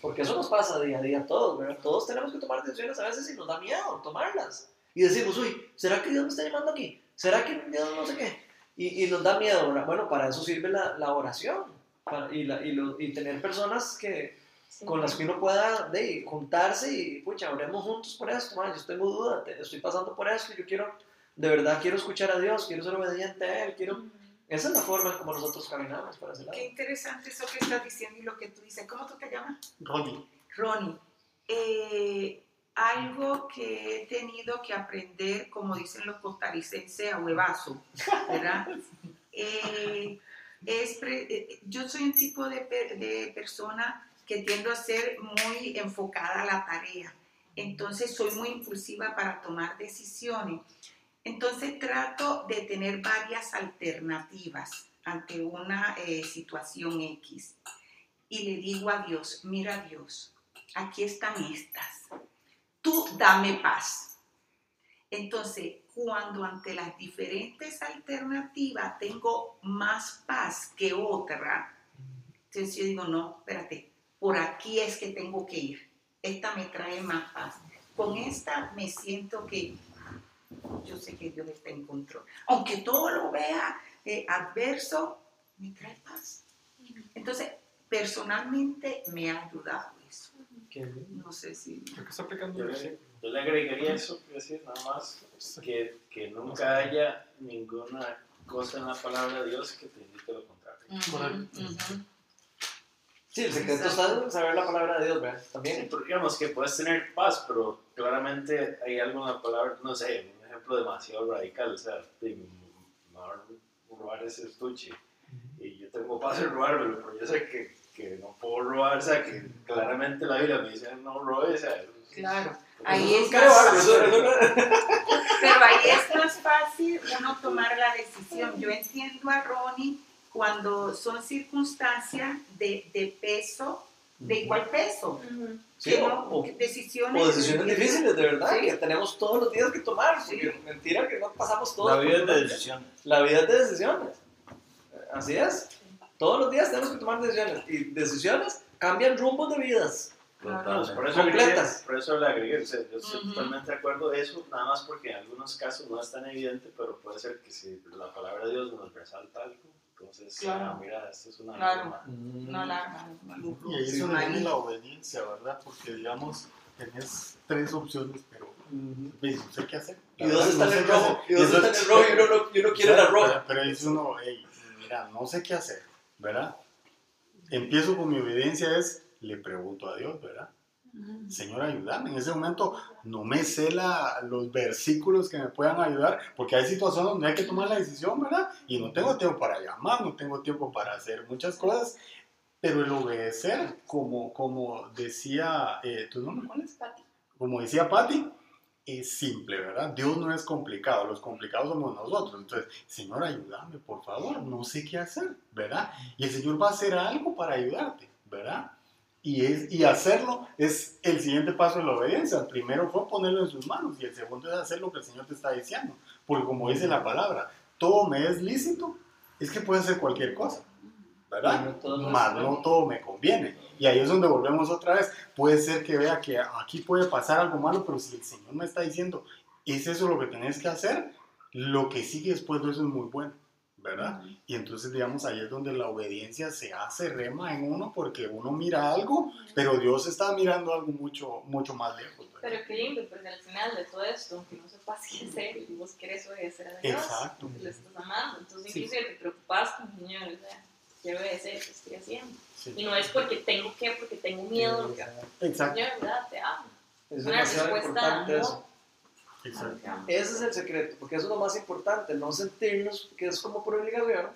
porque eso nos pasa día a día a todos, ¿verdad? Todos tenemos que tomar decisiones a veces y nos da miedo tomarlas. Y decimos, uy, ¿será que Dios me está llamando aquí? ¿Será que Dios no sé qué? Y, y nos da miedo, ¿verdad? Bueno, para eso sirve la, la oración para- y, la- y, lo- y tener personas que, con las que uno pueda de, juntarse y, pucha, oremos juntos por esto, man, yo tengo duda, te- estoy pasando por esto y yo quiero, de verdad quiero escuchar a Dios, quiero ser obediente a Él, quiero... Esa es la forma en como nosotros caminamos para ese lado. Qué interesante eso que estás diciendo y lo que tú dices. ¿Cómo tú te llamas? Ronnie, Ronnie, eh, algo que he tenido que aprender, como dicen los costarricenses, a huevazo, ¿verdad? <laughs> Eh, es pre- eh, yo soy un tipo de, de persona que tiendo a ser muy enfocada a la tarea. Entonces soy muy impulsiva para tomar decisiones. Entonces trato de tener varias alternativas ante una eh, situación X. Y le digo a Dios, mira Dios, aquí están estas. Tú dame paz. Entonces, cuando ante las diferentes alternativas tengo más paz que otra, entonces yo digo, no, espérate, por aquí es que tengo que ir. Esta me trae más paz. Con esta me siento que yo sé que Dios está en control. Aunque todo lo vea eh, adverso, me trae paz. Entonces, personalmente me ha ayudado bien. No sé si... Creo que está aplicando Yo le, yo le agregaría eso, que decir nada más, que, que nunca haya ninguna cosa en la palabra de Dios que te indique lo contrario. Sí, el secreto está en saber la palabra de Dios, ¿verdad? Sí, También. porque digamos que puedes tener paz, pero claramente hay algo en la palabra, no sé, un ejemplo demasiado radical, o sea, robar ese estuche y yo tengo paz en robármelo, pero yo sé que, que no puedo robar, o sea, que claramente la Biblia me dice no robes, o sea, Claro. Ahí es más eso- Pero ahí es más fácil uno tomar la decisión. Yo entiendo a Ronnie cuando son circunstancias de, de peso, de igual peso. Ujú. Sí, que o- no- o- que decisiones, O decisiones difíciles, de verdad, Sí. que tenemos todos los días que tomar. Porque Sí. mentira que no pasamos todos. La vida es de decisiones. La vida es de decisiones. Así es. Todos los días tenemos que tomar decisiones. Y decisiones cambian rumbos de vidas. Por, eso le agregué, Completas. por eso le agregué, o sea, yo estoy Ujú. totalmente de acuerdo eso, nada más porque en algunos casos no es tan evidente, pero puede ser que si la palabra de Dios nos resalta algo, entonces, Claro. ah, mira, esto es una Claro. norma. No la Y ahí Sí, es donde ahí. viene la obediencia, ¿verdad? Porque, digamos, tenés tres opciones, pero ves, no sé qué hacer. Y dos están en rojo, y dos están es- en rojo y uno, quiere la roja. Pero, pero dice uno, hey, mira, no sé qué hacer, ¿verdad? Empiezo con mi obediencia, es, le pregunto a Dios, ¿verdad? Señor, ayúdame. En ese momento no me sé la- los versículos que me puedan ayudar, porque hay situaciones donde hay que tomar la decisión, ¿verdad? Y no tengo tiempo para llamar, no tengo tiempo para hacer muchas cosas, pero el obedecer, como, como decía, eh, ¿tu nombre cuál es? Pati. Como decía Patti, es simple, ¿verdad? Dios no es complicado, los complicados somos nosotros. Entonces, Señor, ayúdame, por favor, no sé qué hacer, ¿verdad? Y el Señor va a hacer algo para ayudarte, ¿verdad? Y, es, y hacerlo es el siguiente paso de la obediencia. El primero fue ponerlo en sus manos y el segundo es hacer lo que el Señor te está diciendo. Porque como dice la palabra, todo me es lícito, es que puede ser cualquier cosa, ¿verdad? Más no todo me conviene. Y ahí es donde volvemos otra vez. Puede ser que vea que aquí puede pasar algo malo, pero si el Señor me está diciendo, es eso lo que tenés que hacer, lo que sigue después de eso es muy bueno, ¿verdad? Y entonces, digamos, ahí es donde la obediencia se hace rema en uno porque uno mira algo, pero Dios está mirando algo mucho, mucho más lejos. ¿verdad? Pero qué lindo, porque al final de todo esto, aunque no sepas qué hacer, y vos querés obedecer a Dios, Exacto. le estás amando. Entonces, Sí. inclusive te preocupas con el Señor, o sea, quiero obedecer, ¿qué estoy haciendo? Sí. Y no es porque tengo que, porque tengo miedo, Exacto, Señor, ¿verdad? Te amo. Es Una respuesta de eso. exacto. Ese es el secreto, porque eso es lo más importante, no sentirnos que es como por obligación,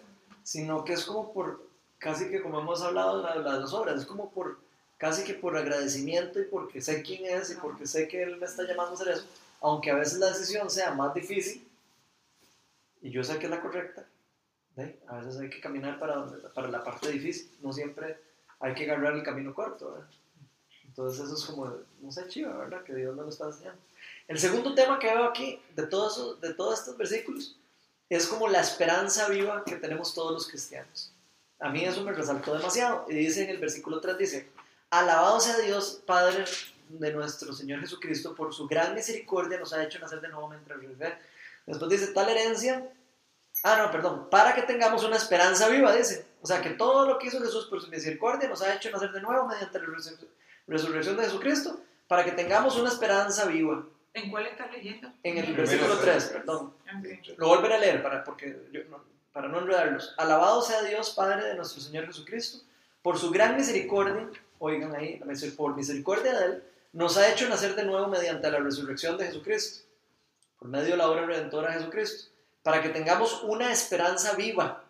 sino que es como por, casi que como hemos hablado en la- las dos obras, es como por, casi que por agradecimiento y porque sé quién es y porque sé que Él me está llamando a hacer eso, aunque a veces la decisión sea más difícil y yo sé que es la correcta, ¿ve? a veces hay que caminar para, donde- para la parte difícil, no siempre hay que agarrar el camino corto. Entonces eso es como, no sé, chiva, ¿verdad? Que Dios nos lo está enseñando. El segundo tema que veo aquí, de todos, de todos estos versículos, es como la esperanza viva que tenemos todos los cristianos. A mí eso me resaltó demasiado. Y dice en el versículo 3, dice, alabado sea Dios, Padre de nuestro Señor Jesucristo, por su gran misericordia nos ha hecho nacer de nuevo mientras vive. Después dice, tal herencia, ah, no, perdón, para que tengamos una esperanza viva, dice. O sea, que todo lo que hizo Jesús por su misericordia nos ha hecho nacer de nuevo mediante la resur- resurrección de Jesucristo, para que tengamos una esperanza viva. ¿En cuál está leyendo? En el versículo tres. 3, perdón. Ok. Lo volveré a leer para, porque yo no- para no enredarlos. Alabado sea Dios, Padre de nuestro Señor Jesucristo, por su gran misericordia, oigan ahí, por misericordia de Él, nos ha hecho nacer de nuevo mediante la resurrección de Jesucristo, por medio de la obra redentora de Jesucristo, para que tengamos una esperanza viva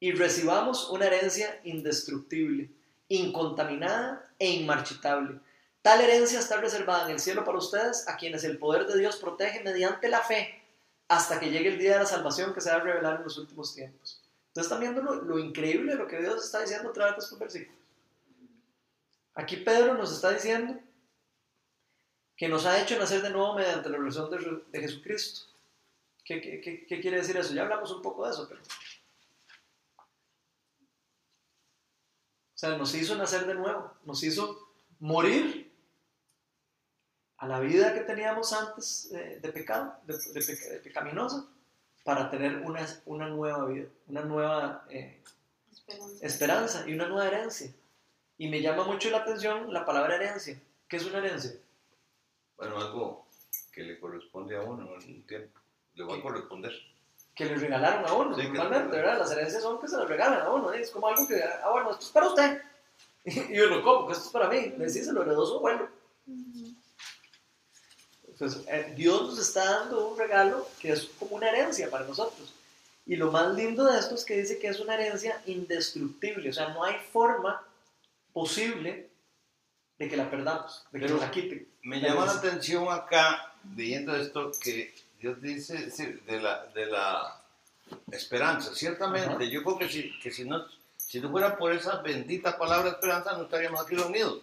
y recibamos una herencia indestructible, incontaminada e inmarchitable. Tal herencia está reservada en el cielo para ustedes, a quienes el poder de Dios protege mediante la fe hasta que llegue el día de la salvación que se va a revelar en los últimos tiempos. Entonces están viendo lo, increíble de lo que Dios está diciendo a través de estos versículos. Aquí Pedro nos está diciendo que nos ha hecho nacer de nuevo mediante la resurrección de, de Jesucristo. ¿Qué, qué, qué- qué quiere decir eso? Ya hablamos un poco de eso, pero... O sea, nos hizo nacer de nuevo, nos hizo morir a la vida que teníamos antes eh, de pecado, de, de pecaminosa, para tener una, una nueva vida, una nueva eh, Esperanza. esperanza y una nueva herencia. Y me llama mucho la atención la palabra herencia. ¿Qué es una herencia? Bueno, algo que le corresponde a uno en un tiempo. Le va a corresponder. Que le regalaron a uno, Sí, normalmente, ¿verdad? Las herencias son que se las regalan a uno, ¿eh? es como algo que, ah, bueno, esto es para usted. <laughs> Y uno, ¿cómo? Que esto es para mí. Se lo heredó su abuelo. Entonces, eh, Dios nos está dando un regalo que es como una herencia para nosotros. Y lo más lindo de esto es que dice que es una herencia indestructible, o sea, no hay forma posible de que la perdamos, de que Pero nos la quiten. Me llama la atención acá, leyendo esto, que Dios dice sí, de, la, de la esperanza. Ciertamente, yo creo que si, que si no, si no fuera por esa bendita palabra esperanza, no estaríamos aquí reunidos.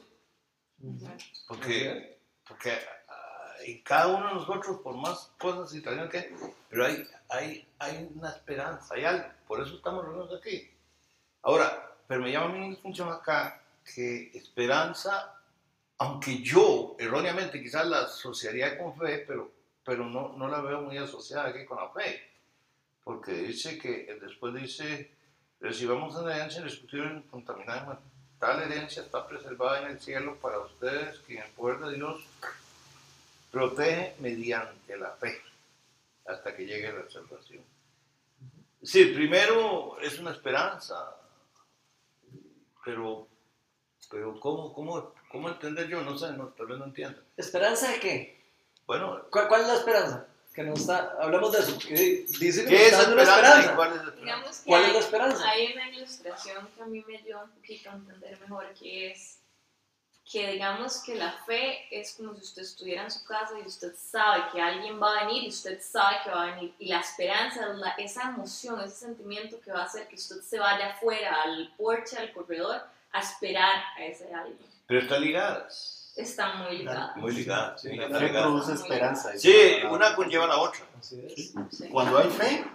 Porque, porque ah, y cada uno de nosotros, por más cosas y situaciones que pero hay, hay, hay una esperanza, hay algo. Por eso estamos reunidos aquí. Ahora, pero me llama la función acá que esperanza aunque yo erróneamente quizás la asociaría con fe, pero, pero no, no la veo muy asociada aquí con la fe. Porque dice que después dice, recibamos una herencia indiscutible contaminada. Tal herencia está preservada en el cielo para ustedes, que en el poder de Dios protege mediante la fe hasta que llegue la salvación. Sí, primero es una esperanza, pero, pero ¿cómo, cómo, ¿cómo entender yo? No sé, no, tal vez no entiendo. ¿Esperanza de qué? Bueno, ¿Cuál, cuál es la esperanza? Que nos está, hablamos de eso. Dice que ¿qué es esperanza y esperanza. cuál es la esperanza? Digamos que ¿Cuál es hay, la esperanza? hay una ilustración que a mí me ayuda un poquito a entender mejor, que es que digamos que la fe es como si usted estuviera en su casa y usted sabe que alguien va a venir y usted sabe que va a venir. Y la esperanza es la- esa emoción, ese sentimiento que va a hacer que usted se vaya afuera, al porche, al corredor, a esperar a ese alguien. Pero están ligadas, Están muy ligadas. muy ligadas. sí, La fe produce esperanza. Sí, una conlleva a la otra, Así es. Sí. Cuando hay fe,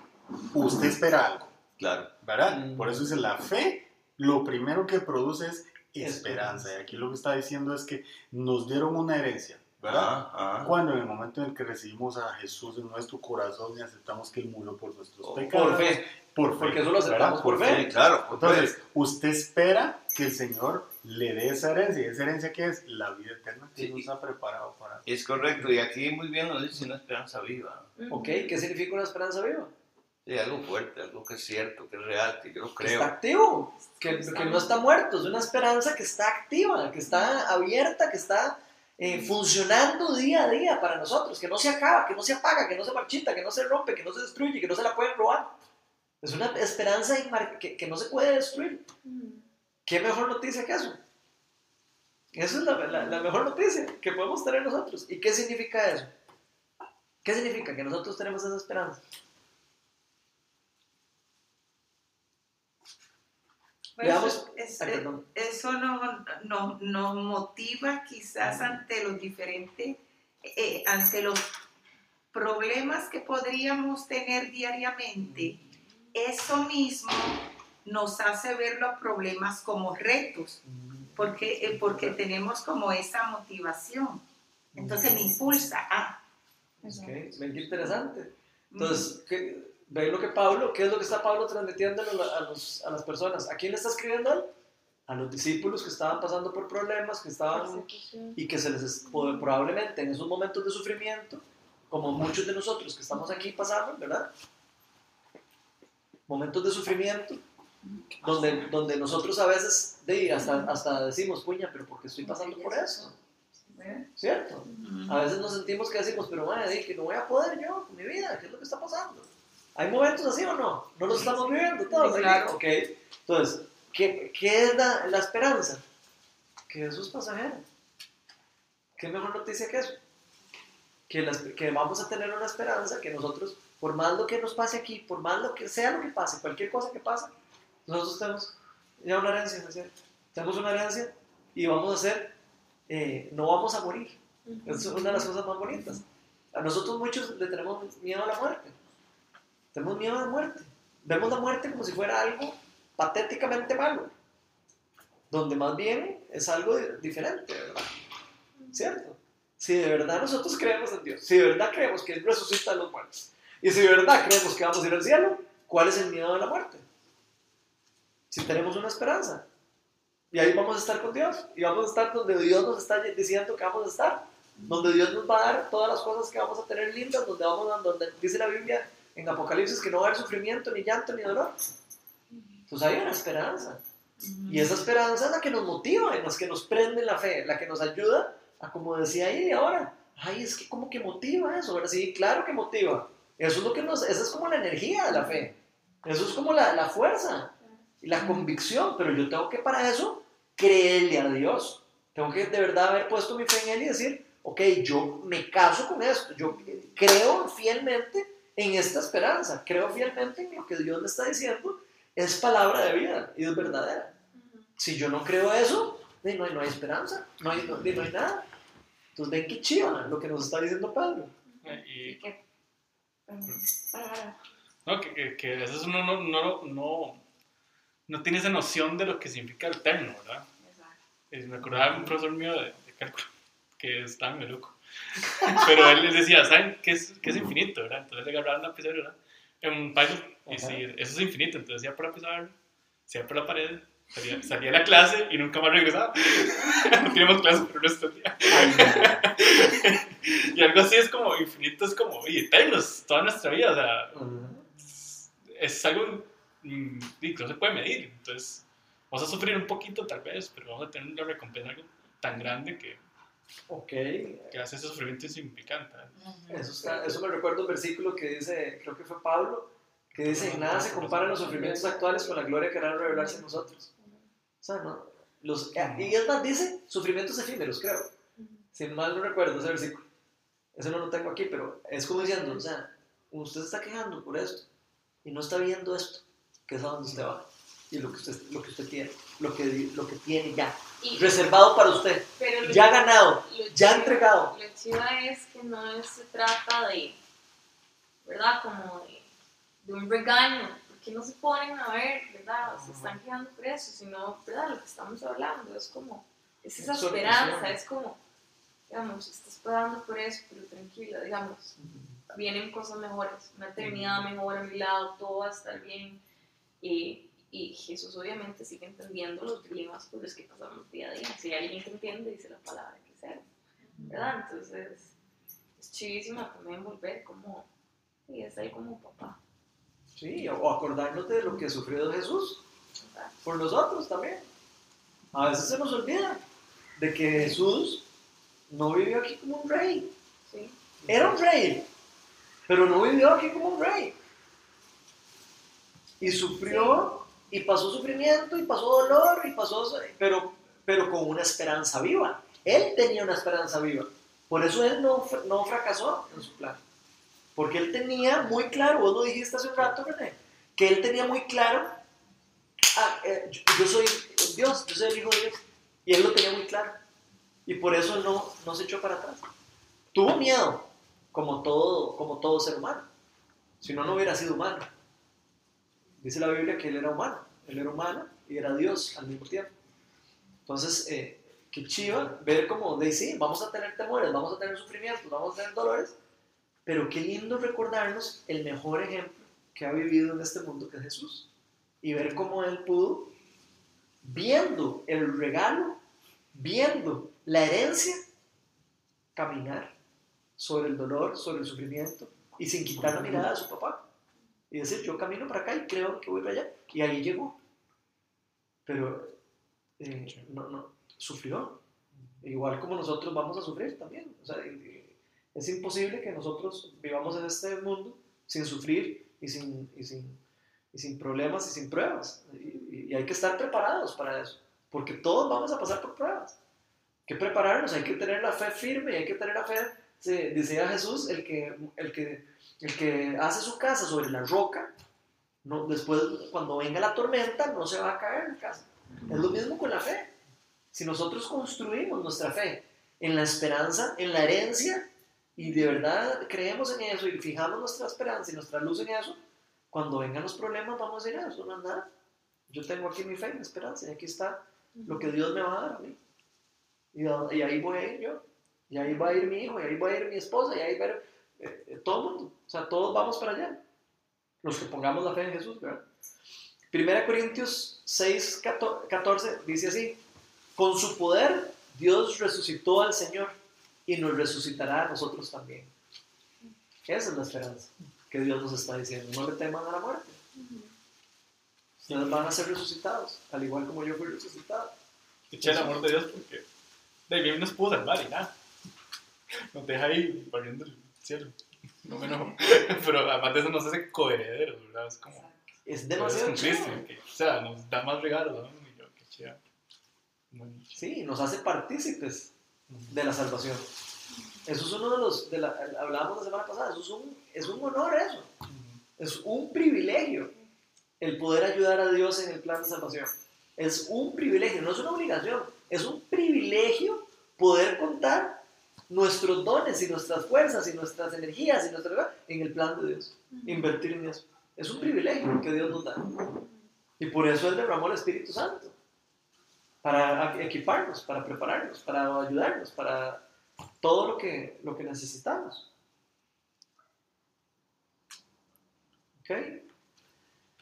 usted espera algo, claro. ¿verdad? Mm. Por eso dice la fe, lo primero que produce es esperanza. Y aquí lo que está diciendo es que nos dieron una herencia, ¿verdad? Ah, ah. Cuando en el momento en el que recibimos a Jesús en nuestro corazón y aceptamos que Él murió por nuestros Por pecados. Por fe. Por fe. Porque eso lo aceptamos ¿verdad? por fe. Sí, claro. pues, Entonces, usted espera que el Señor le dé esa herencia. ¿Y esa herencia qué es? La vida eterna que Sí. nos ha preparado para. Es correcto, y aquí muy bien nos dice una esperanza viva. Ok, ¿qué significa una esperanza viva? Sí, algo fuerte, algo que es cierto, que es real, que yo lo Que creo. está activo, que, que no está muerto, es una esperanza que está activa, que está abierta, que está eh, funcionando día a día para nosotros, que no se acaba, que no se apaga, que no se marchita, que no se rompe, que no se destruye, que no se la pueden robar. Es una esperanza que, que no se puede destruir. Ujú. ¿Qué mejor noticia que eso? Esa es la, la- la mejor noticia que podemos tener nosotros. ¿Y qué significa eso? ¿Qué significa que nosotros tenemos esa esperanza? Pues Veamos- es- Ah, perdón. eso no- no- nos motiva quizás ante los diferentes, eh, ante los problemas que podríamos tener diariamente. Eso mismo nos hace ver los problemas como retos, porque, eh, porque tenemos como esa motivación. Entonces me impulsa a... Ok, Ven qué interesante. Entonces, ¿qué- ¿ven lo que Pablo, qué es lo que está Pablo transmitiendo a, los- a las personas? ¿A quién le está escribiendo él? A los discípulos que estaban pasando por problemas, que estaban y que se les probablemente en esos momentos de sufrimiento, como muchos de nosotros que estamos aquí pasando, ¿verdad? Momentos de sufrimiento, donde, donde nosotros a veces de, hasta, hasta decimos, puña, pero ¿por qué estoy pasando por eso? ¿Cierto? A veces nos sentimos que decimos, pero bueno, que no voy a poder yo con mi vida, ¿qué es lo que está pasando? ¿Hay momentos así o no? ¿No los estamos viviendo todos? Sí, claro. Ok, entonces, ¿qué, qué es la, la esperanza? Que eso es pasajero. ¿Qué mejor noticia que eso? Que, la- que vamos a tener una esperanza que nosotros, por más lo que nos pase aquí, por más lo que sea lo que pase, cualquier cosa que pase, nosotros tenemos ya una herencia, ¿no es cierto? Tenemos una herencia y vamos a ser, eh, no vamos a morir. Es una de las cosas más bonitas. A nosotros muchos le tenemos miedo a la muerte. Tenemos miedo a la muerte. Vemos la muerte como si fuera algo patéticamente malo. Donde más bien es algo di- diferente, ¿verdad? ¿Cierto? Si de verdad nosotros creemos en Dios, si de verdad creemos que Él resucita a los muertos, y si de verdad creemos que vamos a ir al cielo, ¿cuál es el miedo de la muerte? Si tenemos una esperanza. Y ahí vamos a estar con Dios. Y vamos a estar donde Dios nos está diciendo que vamos a estar. Donde Dios nos va a dar todas las cosas que vamos a tener lindas. Donde, vamos a, donde dice la Biblia en Apocalipsis que no va a haber sufrimiento, ni llanto, ni dolor. Entonces hay una esperanza. Y esa esperanza es la que nos motiva, es la que nos prende la fe, la que nos ayuda a, como decía ahí ahora, ay, es que como que motiva eso, ¿verdad? Sí, claro que motiva. Eso es lo que nos, esa es como la energía de la fe. Eso es como la, la fuerza la convicción, pero yo tengo que para eso creerle a Dios. Tengo que de verdad haber puesto mi fe en Él y decir, ok, yo me caso con esto, yo creo fielmente en esta esperanza, creo fielmente en lo que Dios me está diciendo, es palabra de vida y es verdadera. Si yo no creo eso, no, hay, no hay esperanza, no hay, no, hay nada. Entonces ven qué chiva lo que nos está diciendo Pablo. Eh, Y, Que- para- no, que, que, que a veces uno no, no, no, no tiene esa noción de lo que significa el eterno, ¿verdad? Exacto. Me acordaba de un profesor mío de, de cálculo, que estaba muy loco. <laughs> Pero él les decía, ¿saben qué es, qué es infinito? ¿verdad? Entonces le agarraban la pizarra, ¿verdad? En un Python, y si eso es infinito, entonces ya por la pizarra, se iba por la pared, salía, salía a la clase y nunca más regresaba. <laughs> no teníamos clase por el resto del día. Y algo así es como infinito, es como, oye, eternos, toda nuestra vida, o sea, es algo y que no se puede medir. Entonces, vamos a sufrir un poquito tal vez, pero vamos a tener una recompensa tan grande que, Ok, que hace ese sufrimiento insignificante. eso, está, eso me recuerda un versículo que dice, creo que fue Pablo, que dice, en nada se comparan los sufrimientos actuales con la gloria que harán revelarse en nosotros. O sea, ¿no? Los, y es más, dice sufrimientos efímeros, creo. Si mal no recuerdo ese versículo. Ese no lo tengo aquí, pero es como diciendo, o sea, usted se está quejando por esto y no está viendo esto, que es a donde usted va y lo que usted, lo que usted tiene, lo que, lo que tiene ya, Y- reservado para usted, pero ya ganado, ya entregado. Lo chiva es que no se trata de, ¿verdad? Como de, de un regaño, porque no se ponen a ver, ¿verdad? Se están quejando por eso, sino, ¿verdad? Lo que estamos hablando es como, es esa esperanza, es como, digamos, estás pagando por eso, pero tranquila, digamos, vienen cosas mejores, una eternidad mejor a mi lado, todo va a estar bien. Y, y Jesús obviamente sigue entendiendo los dilemas por los que pasamos día a día. Si hay alguien que entiende, dice la palabra que sea. ¿Verdad? Entonces, es chivísimo también volver como, y es ahí como papá. Sí, o acordarnos de lo que sufrió Jesús ¿verdad? por nosotros también. A veces se nos olvida de que Jesús no vivió aquí como un rey. Sí. Era un rey, pero no vivió aquí como un rey. Y sufrió, y pasó sufrimiento, y pasó dolor, y pasó, pero, pero con una esperanza viva. Él tenía una esperanza viva. Por eso él no, no fracasó en su plan. Porque él tenía muy claro, vos lo dijiste hace un rato, René, que él tenía muy claro, ah, eh, yo, yo soy Dios, yo soy el Hijo de Dios. Y él lo tenía muy claro. Y por eso no, no se echó para atrás. Tuvo miedo, como todo, como todo ser humano. Si no, no hubiera sido humano. Dice la Biblia que él era humano. Él era humano y era Dios al mismo tiempo. Entonces, eh, qué chiva ver como de sí, vamos a tener temores, vamos a tener sufrimientos, vamos a tener dolores, pero qué lindo recordarnos el mejor ejemplo que ha vivido en este mundo que es Jesús. Y ver cómo él pudo, viendo el regalo, viendo la herencia, caminar sobre el dolor, sobre el sufrimiento y sin quitar la mirada de su papá. Y decir, yo camino para acá y creo que voy para allá. Y ahí llegó. Pero eh, no, no, sufrió. Igual como nosotros vamos a sufrir también. O sea, eh, es imposible que nosotros vivamos en este mundo sin sufrir y sin, y sin, y sin problemas y sin pruebas. Y, y- y hay que estar preparados para eso. Porque todos vamos a pasar por pruebas. Hay que prepararnos, hay que tener la fe firme, y hay que tener la fe, decía Jesús, el que, el, que, el que hace su casa sobre la roca, no, después cuando venga la tormenta no se va a caer la casa. Es lo mismo con la fe. Si nosotros construimos nuestra fe en la esperanza, en la herencia, y de verdad creemos en eso y fijamos nuestra esperanza y nuestra luz en eso, cuando vengan los problemas vamos a decir, "Ah, eso no es nada. Yo tengo aquí mi fe mi esperanza y aquí está lo que Dios me va a dar a mí. Y, ahí voy a ir yo. Y ahí va a ir mi hijo, y ahí va a ir mi esposa, y ahí va a ir eh, eh, todo el mundo. O sea, todos vamos para allá. Los que pongamos la fe en Jesús, ¿verdad? Primera Corintios 6, 14 dice así, con su poder Dios resucitó al Señor y nos resucitará a nosotros también. Esa es la esperanza que Dios nos está diciendo. No le teman a la muerte. Ustedes van a ser resucitados, al igual como yo fui resucitado. Eché el amor de Dios porque de bien nos pudo salvar y nada. <laughs> Nos deja ahí barriendo el cielo. No me enojo. <laughs> Pero aparte de eso nos hace coherederos, ¿verdad? Es como. Es demasiado chido. que, o sea, nos da más regalos, ¿no? Y yo, qué chido. Sí, nos hace partícipes de la salvación. Eso es uno de los, de la, hablábamos la semana pasada, eso es un, es un honor eso, es un privilegio el poder ayudar a Dios en el plan de salvación. Es un privilegio, no es una obligación, es un privilegio poder contar nuestros dones y nuestras fuerzas y nuestras energías y nuestra, en el plan de Dios, invertir en eso. Es un privilegio que Dios nos da. Y por eso Él derramó el Espíritu Santo. para equiparnos, para prepararnos, para ayudarnos, para todo lo que, lo que necesitamos. ¿Ok?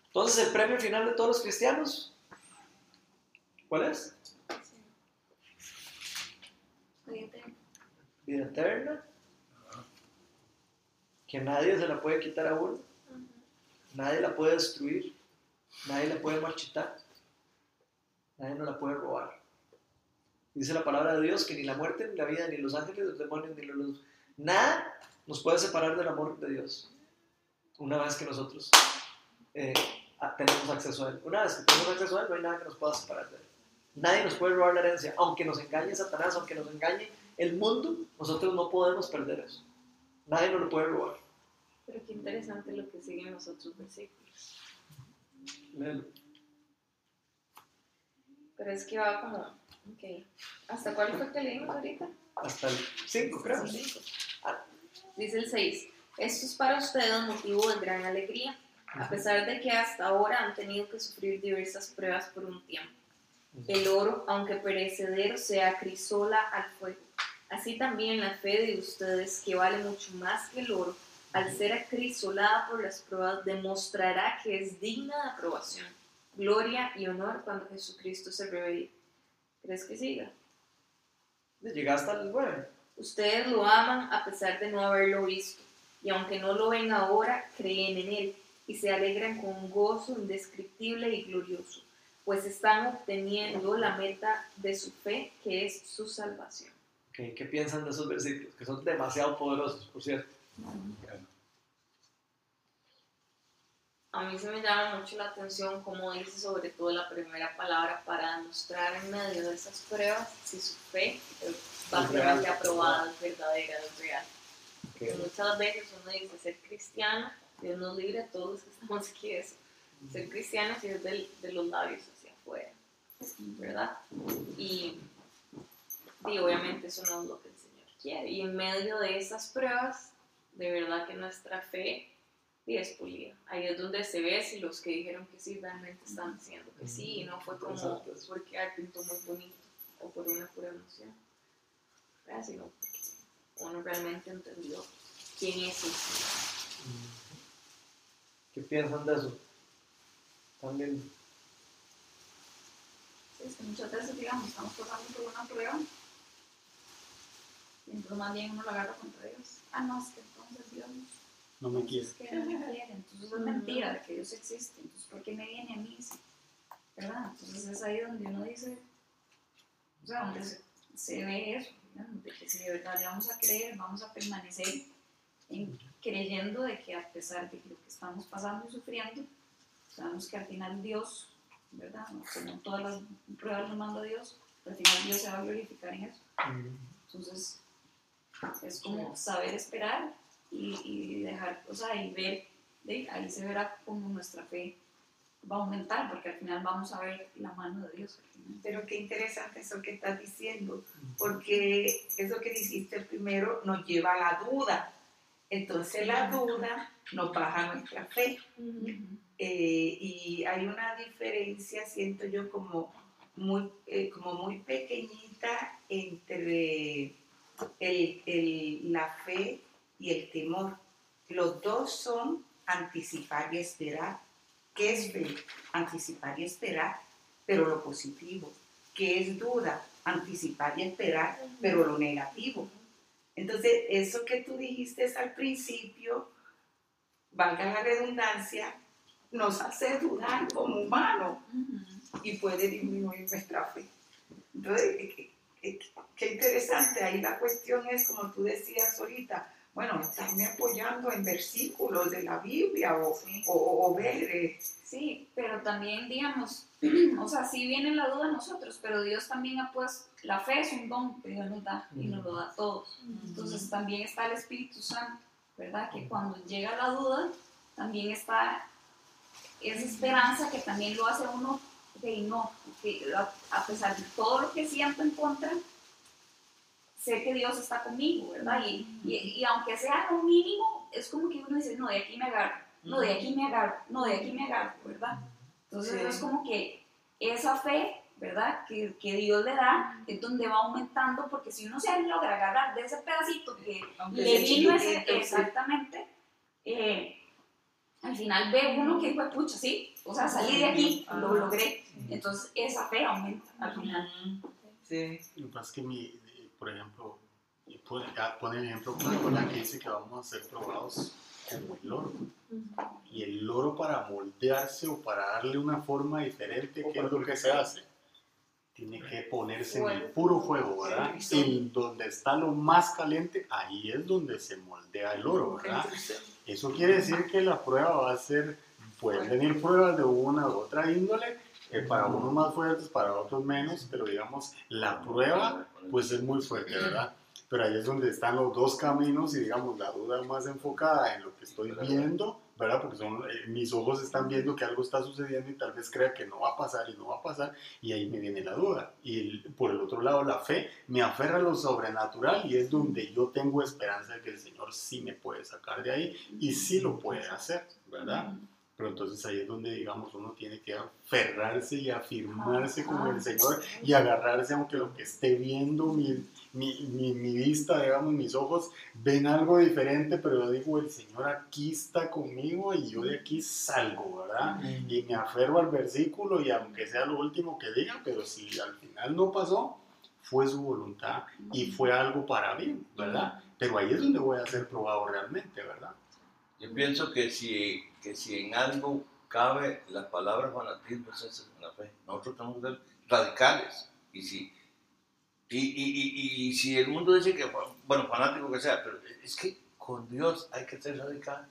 Entonces, el premio final de todos los cristianos, ¿cuál es? Vida eterna, que nadie se la puede quitar a uno, nadie la puede destruir, nadie la puede marchitar, nadie no la puede robar. Dice la palabra de Dios que ni la muerte, ni la vida, ni los ángeles, los demonios, ni los... Nada nos puede separar del amor de Dios. Una vez que nosotros eh, tenemos acceso a Él. Una vez que tenemos acceso a Él, no hay nada que nos pueda separar de Él. Nadie nos puede robar la herencia. Aunque nos engañe Satanás, aunque nos engañe el mundo, nosotros no podemos perder eso. Nadie nos lo puede robar. Pero qué interesante lo que siguen los otros versículos. Léelo. Pero es que va como, ok, ¿hasta cuál fue que leímos ahorita? Hasta el 5, creo. Cinco. Ah, Dice el 6. Esto es para ustedes motivo de gran alegría, a pesar de que hasta ahora han tenido que sufrir diversas pruebas por un tiempo. El oro, aunque perecedero, se acrisola al fuego. Así también la fe de ustedes, que vale mucho más que el oro, al ser acrisolada por las pruebas, demostrará que es digna de aprobación, gloria y honor cuando Jesucristo se revele. ¿Crees que siga? Llegaste al 9. Ustedes lo aman a pesar de no haberlo visto, y aunque no lo ven ahora, creen en Él y se alegran con un gozo indescriptible y glorioso, pues están obteniendo la meta de su fe, que es su salvación. ¿Qué, ¿Qué piensan de esos versículos? Que son demasiado poderosos, por cierto. A mí se me llama mucho la atención cómo dice sobre todo la primera palabra para demostrar en medio de esas pruebas si su fe es básicamente real. aprobada, es verdadera, es real. Que muchas veces uno dice ser cristiano, Dios nos libre a todos los que estamos aquí de eso. Ser cristiano sí es del- de los labios hacia afuera, ¿verdad? Y, y obviamente eso no es lo que el Señor quiere. Y en medio de esas pruebas, de verdad que nuestra fe es pulida. Ahí es donde se ve si los que dijeron que sí realmente están diciendo que sí y no fue como eso. porque ay, pintó muy bonito o por una pura emoción. ¿verdad? Sino porque uno realmente entendió quién es el Señor. ¿Qué piensan de eso? También. Sí, es que muchas veces, digamos, estamos pasando por una prueba entonces más bien uno la agarra contra Dios. Ah, no, es que entonces Dios No me quiere. es que no me quiere, entonces es mentira de que Dios existe, entonces ¿por qué me viene a mí? sí? ¿Verdad? Entonces es ahí donde uno dice, o sea, donde se, se ve eso, de que si de verdad le vamos a creer, vamos a permanecer en- creyendo de que a pesar de lo que estamos pasando y sufriendo, sabemos que al final Dios, ¿verdad? Como todas las pruebas nos manda Dios, al final Dios se va a glorificar en eso. Entonces, es como saber esperar y, y dejar, o sea, y ver, de, ahí se verá como nuestra fe va a aumentar, porque al final vamos a ver la mano de Dios. Pero qué interesante eso que estás diciendo, porque eso que dijiste primero nos lleva a la duda. Entonces la duda nos baja nuestra fe. Eh, y hay una diferencia, siento yo, como muy, eh, como muy pequeñita entre el- el- la fe y el temor. Los dos son anticipar y esperar. ¿Qué es fe? Anticipar y esperar, pero lo positivo. ¿Qué es duda? Anticipar y esperar, pero lo negativo. Entonces, eso que tú dijiste al principio, valga la redundancia, nos hace dudar como humanos y puede disminuir nuestra fe. Entonces, qué, interesante. Ahí la cuestión es, como tú decías ahorita, bueno, estarme apoyando en versículos de la Biblia o, Sí. o- o ver. eh, Sí, pero también, digamos, o sea, sí viene la duda a nosotros, pero Dios también ha puesto, la fe es un don que Dios nos da y nos lo da a todos. Entonces también está el Espíritu Santo, ¿verdad? Que cuando llega la duda, también está esa esperanza que también lo hace uno de no, que a, pesar de todo lo que siento en contra, sé que Dios está conmigo, ¿verdad? Y, y, y aunque sea lo mínimo, es como que uno dice, no, de aquí me agarro, no, de aquí me agarro, no, de aquí me agarro, ¿verdad? Entonces Sí. es como que esa fe ¿verdad? Que, que Dios le da, es donde va aumentando, porque si uno se logra agarrar de ese pedacito que le vino ese, exactamente, eh, al final ve uno que fue pucha, sí, o sea, salí de aquí, lo Ah. logré. Entonces esa fe aumenta al final. Sí. Lo que pasa es que, mi, por ejemplo, y pone, ah, el ejemplo con Nicolás que dice que vamos a ser probados como el loro. Y el loro para moldearse o para darle una forma diferente, ¿qué es lo que se hace? Tiene que ponerse en el puro fuego, ¿verdad? En donde está lo más caliente, ahí es donde se moldea el oro, ¿verdad? Eso quiere decir que la prueba va a ser, pueden venir pruebas de una u otra índole, eh, para unos más fuertes, para otros menos, pero digamos, la prueba pues es muy fuerte, ¿verdad? Pero ahí es donde están los dos caminos y digamos, la duda más enfocada en lo que estoy viendo, ¿verdad? Porque son, eh, mis ojos están viendo que algo está sucediendo y tal vez crea que no va a pasar y no va a pasar y ahí me viene la duda. Y el- por el otro lado, la fe me aferra a lo sobrenatural y es donde yo tengo esperanza de que el Señor sí me puede sacar de ahí y sí lo puede hacer, ¿verdad? Pero entonces ahí es donde, digamos, uno tiene que aferrarse y afirmarse con el Señor y agarrarse, aunque lo que esté viendo, mi, mi, mi, mi vista, digamos, mis ojos, ven algo diferente, pero yo digo, el Señor aquí está conmigo y yo de aquí salgo, ¿verdad? Y me aferro al versículo y aunque sea lo último que diga, pero si al final no pasó, fue su voluntad y fue algo para bien, ¿verdad? Pero ahí es donde voy a ser probado realmente, ¿verdad? Yo pienso que si, que si en algo cabe la palabra fanatismo es en la fe. Nosotros tenemos que ser radicales. Y si, y, y, y, y si el mundo dice que, bueno, fanático que sea, pero es que con Dios hay que ser radical.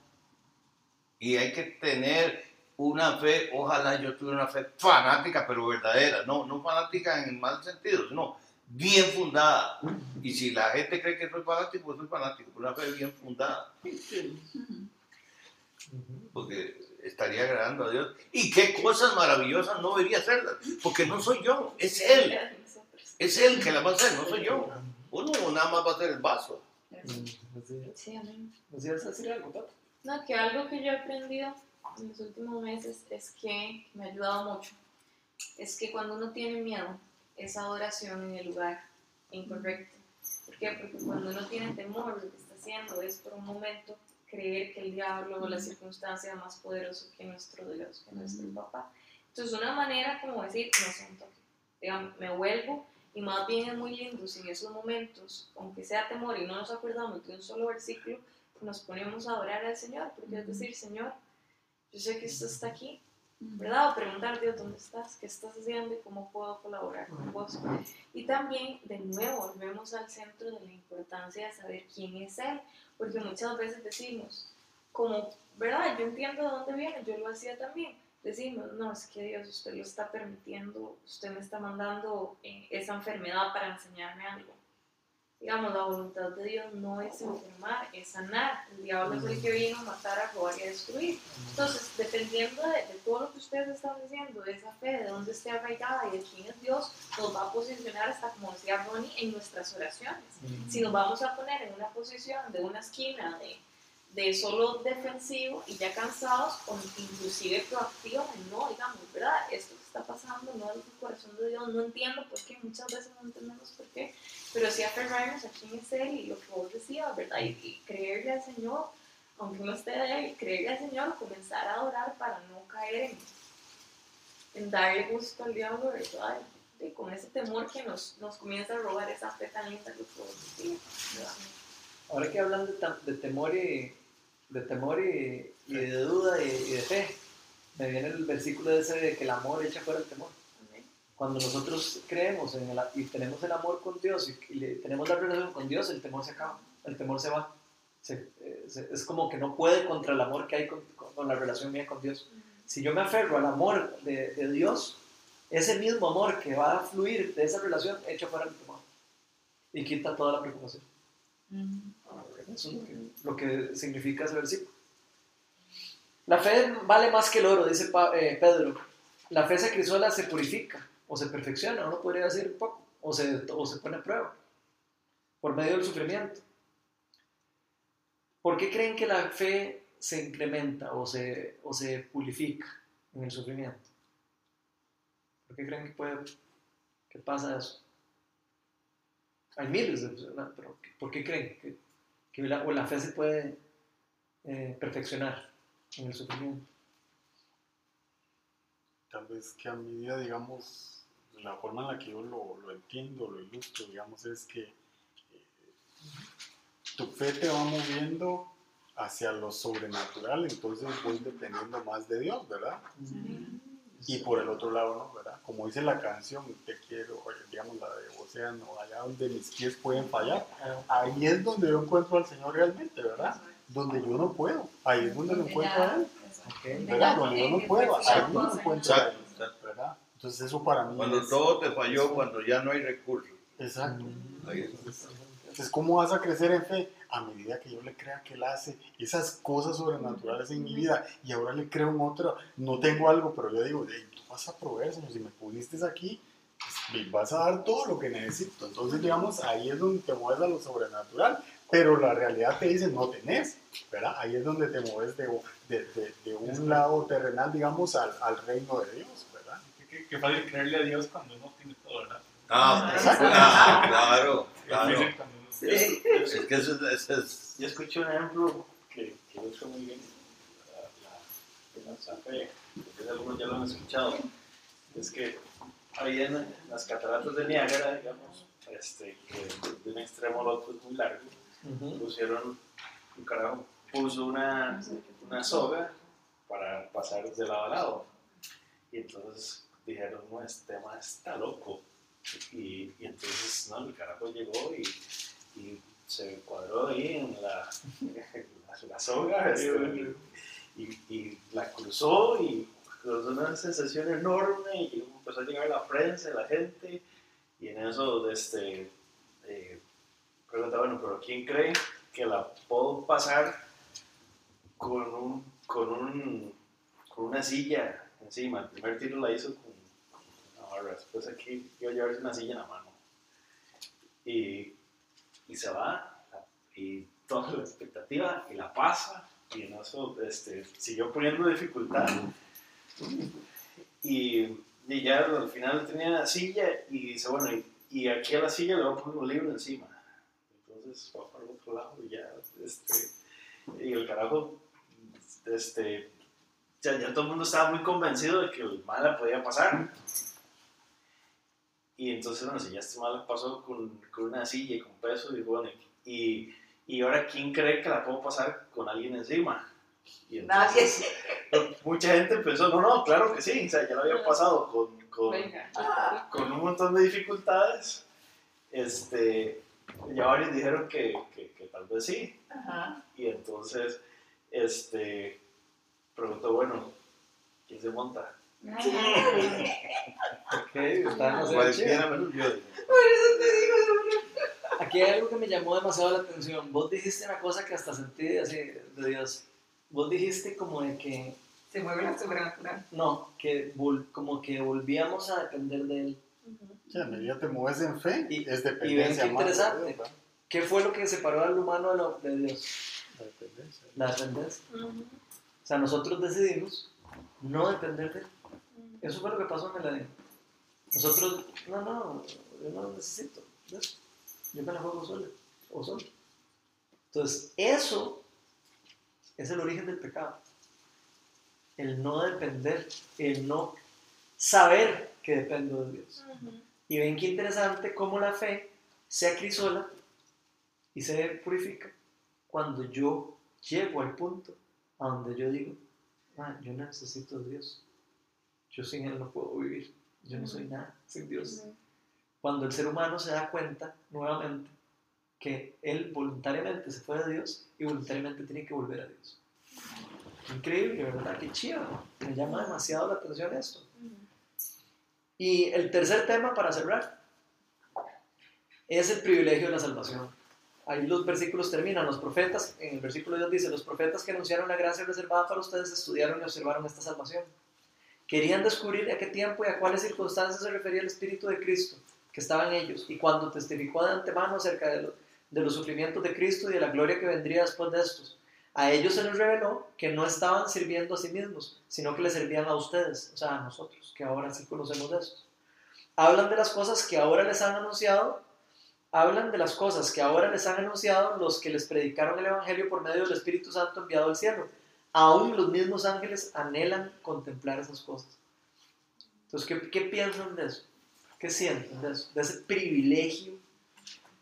Y hay que tener una fe, ojalá yo tuviera una fe fanática, pero verdadera. No, no fanática en el mal sentido, sino bien fundada. Y si la gente cree que soy fanático, pues soy fanático, pero una fe bien fundada porque estaría agradando a Dios. Y qué cosas maravillosas no debería hacerlas, porque no soy yo, es Él. Es Él que las va a hacer, no soy yo. Uno nada más va a hacer el vaso. Sí, amén. ¿Nos ibas a decir algo? No, que algo que yo he aprendido en los últimos meses es que me ha ayudado mucho. Es que cuando uno tiene miedo, es adoración en el lugar incorrecto. ¿Por qué? Porque cuando uno tiene temor, lo que está haciendo es por un momento creer que el diablo o la circunstancia es más poderoso que nuestro Dios, que nuestro papá. Entonces, una manera como decir, no toque. Digamos, me vuelvo y más bien es muy lindo si en esos momentos, aunque sea temor y no nos acordamos de un solo versículo, nos ponemos a adorar al Señor, porque es decir, Señor, yo sé que usted está aquí, ¿verdad? O preguntar, Dios, ¿dónde estás? ¿Qué estás haciendo? ¿Y cómo puedo colaborar con vos? Y también, de nuevo, volvemos al centro de la importancia de saber quién es Él, porque muchas veces decimos, como, ¿verdad? Yo entiendo de dónde viene, yo lo hacía también. Decimos, no, es que Dios, usted lo está permitiendo, usted me está mandando eh, esa enfermedad para enseñarme algo. Digamos, la voluntad de Dios no es enfermar, es sanar. El diablo es el que vino a matar, a robar y a destruir. Entonces, dependiendo de, de todo lo que ustedes están diciendo, de esa fe, de dónde esté arraigada y de quién es Dios, nos va a posicionar hasta, como decía Ronnie, en nuestras oraciones. Si nos vamos a poner en una posición de una esquina de, de solo defensivo y ya cansados, o inclusive proactivo, no, digamos, ¿verdad? Esto que está pasando no es el corazón de Dios, no entiendo por qué, muchas veces no entendemos por qué, pero sí aferrarnos a quién es Él y lo que vos decías, ¿verdad? Y, creerle al Señor, aunque no esté de creerle al Señor, comenzar a adorar para no caer en, darle gusto al diablo, ¿verdad? Y con ese temor que nos, nos comienza a robar esa fe tan linda que vos decías. Ahora que hablan de, temor y de temor y, y de duda y, y de fe, me viene el versículo ese de que el amor echa fuera el temor. Cuando nosotros creemos en el, y tenemos el amor con Dios y, y le- tenemos la relación con Dios, el temor se acaba, el temor se va. Se- eh, se- es como que no puede contra el amor que hay con, con- con la relación mía con Dios. Si yo me aferro al amor de, de Dios, ese mismo amor que va a fluir de esa relación echa fuera el temor y quita toda la preocupación. Eso es lo que, lo que significa ese versículo. La fe vale más que el oro, dice eh, Pedro. La fe se crisola, se purifica o se perfecciona, uno podría decir poco, o se, o se pone a prueba por medio del sufrimiento. ¿Por qué creen que la fe se incrementa o se, o se purifica en el sufrimiento? ¿Por qué creen que puede ¿Qué pasa eso? Hay miles de personas, pero ¿por qué creen que, que la, o la fe se puede eh, perfeccionar en el sufrimiento? Tal vez que a medida, digamos, la forma en la que yo lo, lo entiendo, lo ilustro, digamos, es que eh, tu fe te va moviendo hacia lo sobrenatural, entonces voy dependiendo más de Dios, ¿verdad? Y por el otro lado, ¿no? ¿verdad? Como dice la canción, te quiero, eh, digamos la de Océano, allá donde mis pies pueden fallar, ahí es donde yo encuentro al Señor realmente, ¿verdad? Donde yo no puedo, ahí es donde lo encuentro a Él, ¿verdad? Donde yo no puedo, ahí donde encuentro Exacto, exacto. ¿verdad? Entonces eso para mí Cuando es... todo te falló, cuando ya no hay recursos. Exacto. Ahí es. Entonces, ¿cómo vas a crecer en fe? A medida que yo le crea que Él hace esas cosas sobrenaturales en mi vida y ahora le creo en otra, no tengo algo, pero yo digo, "Ey, tú vas a proveer, Señor, si me pudiste aquí, pues, me vas a dar todo lo que necesito. Entonces, digamos, ahí es donde te mueves a lo sobrenatural, pero la realidad te dice, no tenés, ¿verdad? Ahí es donde te mueves de, de, de- de un lado terrenal, digamos, al, al reino de Dios, ¿verdad? Qué, qué fácil creerle a Dios cuando uno tiene todo, ¿verdad? Ah, ah, claro, claro. Sí. Es que eso es, eso es- Yo escuché un ejemplo que, que ilustra muy bien la, la, la fe, porque algunos ya lo han escuchado. Es que ahí en, en las cataratas de Niágara, digamos, este, que de un extremo al otro es muy largo, Ujú. pusieron, un carajo puso una, una soga para pasar de lado a lado. Y entonces dijeron, no, este tema está loco. Y, y entonces, no, el carajo llegó y, y se cuadró ahí en la, en la, <laughs> la soga este, y, y la cruzó y causó una sensación enorme y empezó a llegar la prensa, la gente y en eso este, eh, pregunta, bueno, pero ¿quién cree que la puedo pasar con, un, con, un, con una silla encima? El primer tiro la hizo con, una barra, después aquí iba a llevarse una silla en la mano. Y, y se va y toda la expectativa y la pasa y en eso este, siguió poniendo dificultad. Y, y ya al final tenía la silla y dice bueno y, y aquí a la silla le voy a poner un libro encima entonces va para el otro lado y ya este, y el carajo este ya, ya todo el mundo estaba muy convencido de que el mal la podía pasar y entonces bueno si ya este mal pasó con, con una silla y con peso y bueno y, y ahora quién cree que la puedo pasar con alguien encima y entonces, Nadie. <laughs> mucha gente pensó, no, no, claro que sí, o sea, ya lo había pasado con, con, con un montón de dificultades. Este, ya varios dijeron que, que, que tal vez sí. Ajá. Y entonces, este, preguntó, bueno, ¿quién se monta? Ok, está demasiado cualquiera chido. menos yo. Aquí hay algo que me llamó demasiado la atención. Vos dijiste una cosa que hasta sentí así de Dios. Vos dijiste como de que, Se mueve la sobrenatural. no, que vol- como que volvíamos a depender de Él. Sí, a medida te mueves en fe, Y- es y ven dependencia qué más de interesante. ¿Qué fue lo que separó al humano de, lo- de Dios? La dependencia. La dependencia. O sea, nosotros decidimos no depender de Él. Eso fue lo que pasó en el Edén. Nosotros, no, no, yo no necesito de eso. Yo me la juego solo o solo. Entonces, eso es el origen del pecado. El no depender, el no saber que dependo de Dios. Y ven qué interesante cómo la fe se acrisola y se purifica cuando yo llego al punto a donde yo digo, "Ah, yo necesito de Dios. Yo sin Él no puedo vivir. Yo no soy nada sin Dios. Cuando el ser humano se da cuenta nuevamente que él voluntariamente se fue de Dios y voluntariamente tiene que volver a Dios. Increíble, ¿verdad? Qué chido. Me llama demasiado la atención esto. Y el tercer tema para cerrar es el privilegio de la salvación. Ahí los versículos terminan. Los profetas, en el versículo 2 dice, los profetas que anunciaron la gracia reservada para ustedes estudiaron y observaron esta salvación. Querían descubrir a qué tiempo y a cuáles circunstancias se refería el Espíritu de Cristo que estaba en ellos y cuando testificó de antemano acerca de, lo- de los sufrimientos de Cristo y de la gloria que vendría después de estos. A ellos se les reveló que no estaban sirviendo a sí mismos, sino que les servían a ustedes, o sea, a nosotros, que ahora sí conocemos de estos. hablan de las cosas que ahora les han anunciado, hablan de las cosas que ahora les han anunciado los que les predicaron el Evangelio por medio del Espíritu Santo enviado al cielo. Aún los mismos ángeles anhelan contemplar esas cosas. Entonces, ¿qué, piensan de eso? ¿Qué sienten de eso? De ese privilegio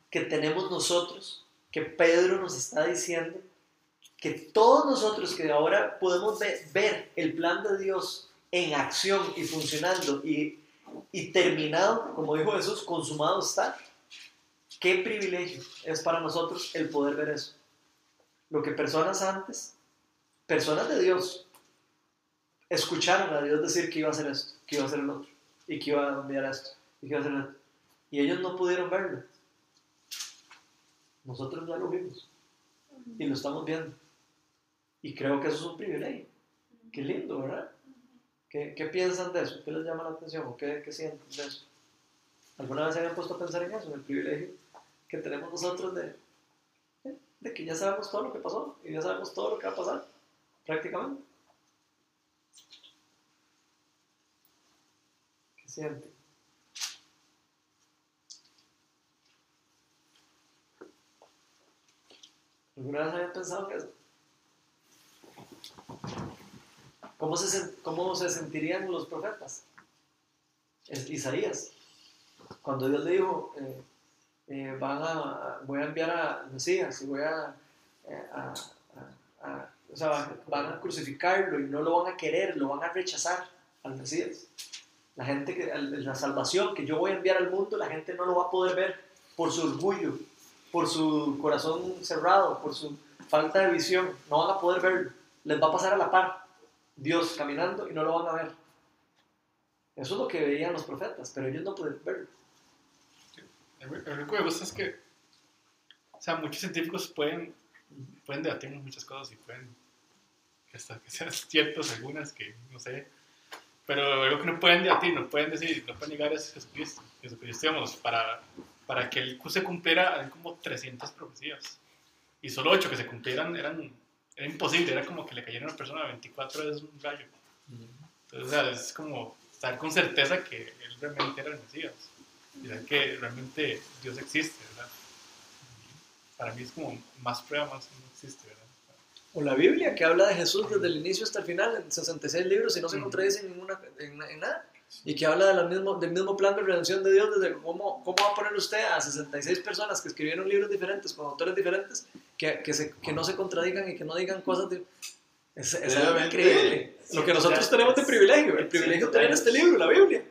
que tenemos nosotros, que Pedro nos está diciendo, que todos nosotros que ahora podemos ve- ver el plan de Dios en acción y funcionando y, y terminado, como dijo Jesús, consumado está. Qué privilegio es para nosotros el poder ver eso. Lo que personas antes, personas de Dios, escucharon a Dios decir que iba a hacer esto, que iba a hacer el otro, y que iba a enviar esto, y que iba a hacer el otro. Y ellos no pudieron verlo. Nosotros ya lo vimos y lo estamos viendo. Y creo que eso es un privilegio. Qué lindo, ¿verdad? ¿Qué, piensan de eso? ¿Qué les llama la atención? ¿O qué, qué sienten de eso? ¿Alguna vez se habían puesto a pensar en eso? En el privilegio que tenemos nosotros de, de que ya sabemos todo lo que pasó y ya sabemos todo lo que va a pasar, prácticamente. ¿Qué sienten? ¿Alguna vez habían pensado en eso? ¿Cómo se, cómo se sentirían los profetas? Es Isaías, cuando Dios le dijo, eh, eh, van a, voy a enviar a Mesías y voy a, eh, a- o sea, van a crucificarlo y no lo van a querer, lo van a rechazar al Mesías. La gente que, la salvación que yo voy a enviar al mundo, la gente no lo va a poder ver por su orgullo, por su corazón cerrado, por su falta de visión, no van a poder verlo. Les va a pasar a la par Dios caminando y no lo van a ver. Eso es lo que veían los profetas, pero ellos no pueden verlo. Lo único que me gusta es que, o sea, muchos científicos pueden, pueden debatir muchas cosas y pueden, hasta que sean ciertas algunas que no sé, pero algo que no pueden debatir, no pueden decir, no pueden negar es Jesucristo. Jesucristo, digamos, para, para que él se cumpliera, eran como 300 profecías. Y solo 8 que se cumplieran eran, era imposible, era como que le cayera a una persona 24 veces un rayo. Entonces, o sea, es como estar con certeza que él realmente era el Mesías. Y saber que realmente Dios existe, ¿verdad? Para mí es como más prueba más que no existe, ¿verdad? O la Biblia, que habla de Jesús desde el inicio hasta el final, en 66 libros, y no se contradice en, ninguna, en, en nada. Y que habla de la mismo, del mismo plan de redención de Dios, desde cómo, cómo va a poner usted a 66 personas que escribieron libros diferentes, con autores diferentes, que, que, se- que no se contradigan y que no digan cosas de... Es, es algo increíble. Lo que nosotros tenemos de privilegio, el privilegio de tener este libro, la Biblia.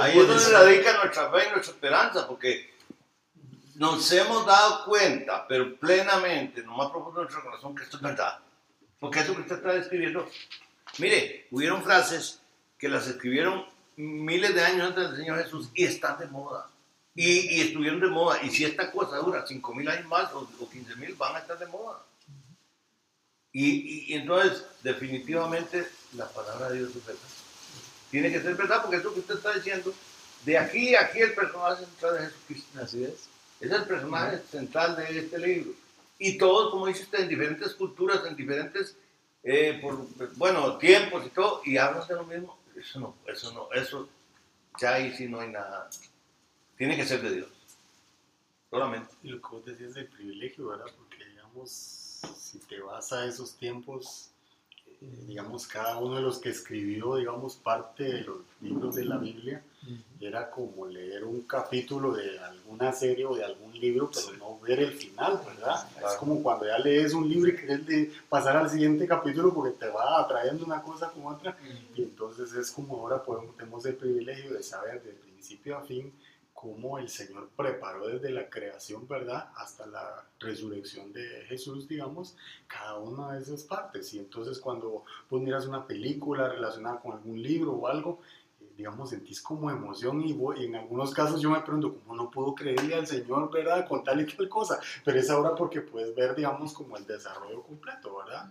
Ahí es donde radica nuestra fe y nuestra esperanza, porque nos hemos dado cuenta, pero plenamente, en lo más profundo de nuestro corazón, que esto es verdad. Porque eso que usted está describiendo, mire, hubieron frases que las escribieron miles de años antes del Señor Jesús y están de moda. Y, y estuvieron de moda. Y si esta cosa dura 5.000 años más o, o 15.000, van a estar de moda. Y, y- y entonces, definitivamente, la palabra de Dios es verdad. Tiene que ser verdad porque es lo que usted está diciendo. De aquí a aquí el personaje central de Jesucristo. Así es. Es el personaje central de este libro. Y todos, como dice usted, en diferentes culturas, en diferentes, eh, por, bueno, tiempos y todo, y hablan de lo mismo. Eso no, eso no, eso ya ahí sí no hay nada. Tiene que ser de Dios. Solamente. Y lo que vos decías del privilegio, ¿verdad? Porque, digamos, si te vas a esos tiempos, digamos, cada uno de los que escribió, digamos, parte de los libros de la Biblia, era como leer un capítulo de alguna serie o de algún libro, pero no ver el final, ¿verdad? Es como cuando ya lees un libro y quieres de pasar al siguiente capítulo porque te va atrayendo una cosa con otra. Y entonces es como ahora podemos, tenemos el privilegio de saber de principio a fin cómo el Señor preparó desde la creación, ¿verdad? Hasta la resurrección de Jesús, digamos, cada una de esas partes. Y entonces cuando vos miras una película relacionada con algún libro o algo, eh, digamos, sentís como emoción y, vos- y en algunos casos yo me pregunto, ¿cómo no puedo creerle al Señor, ¿verdad? Con tal y tal cosa. Pero es ahora porque puedes ver, digamos, como el desarrollo completo, ¿verdad?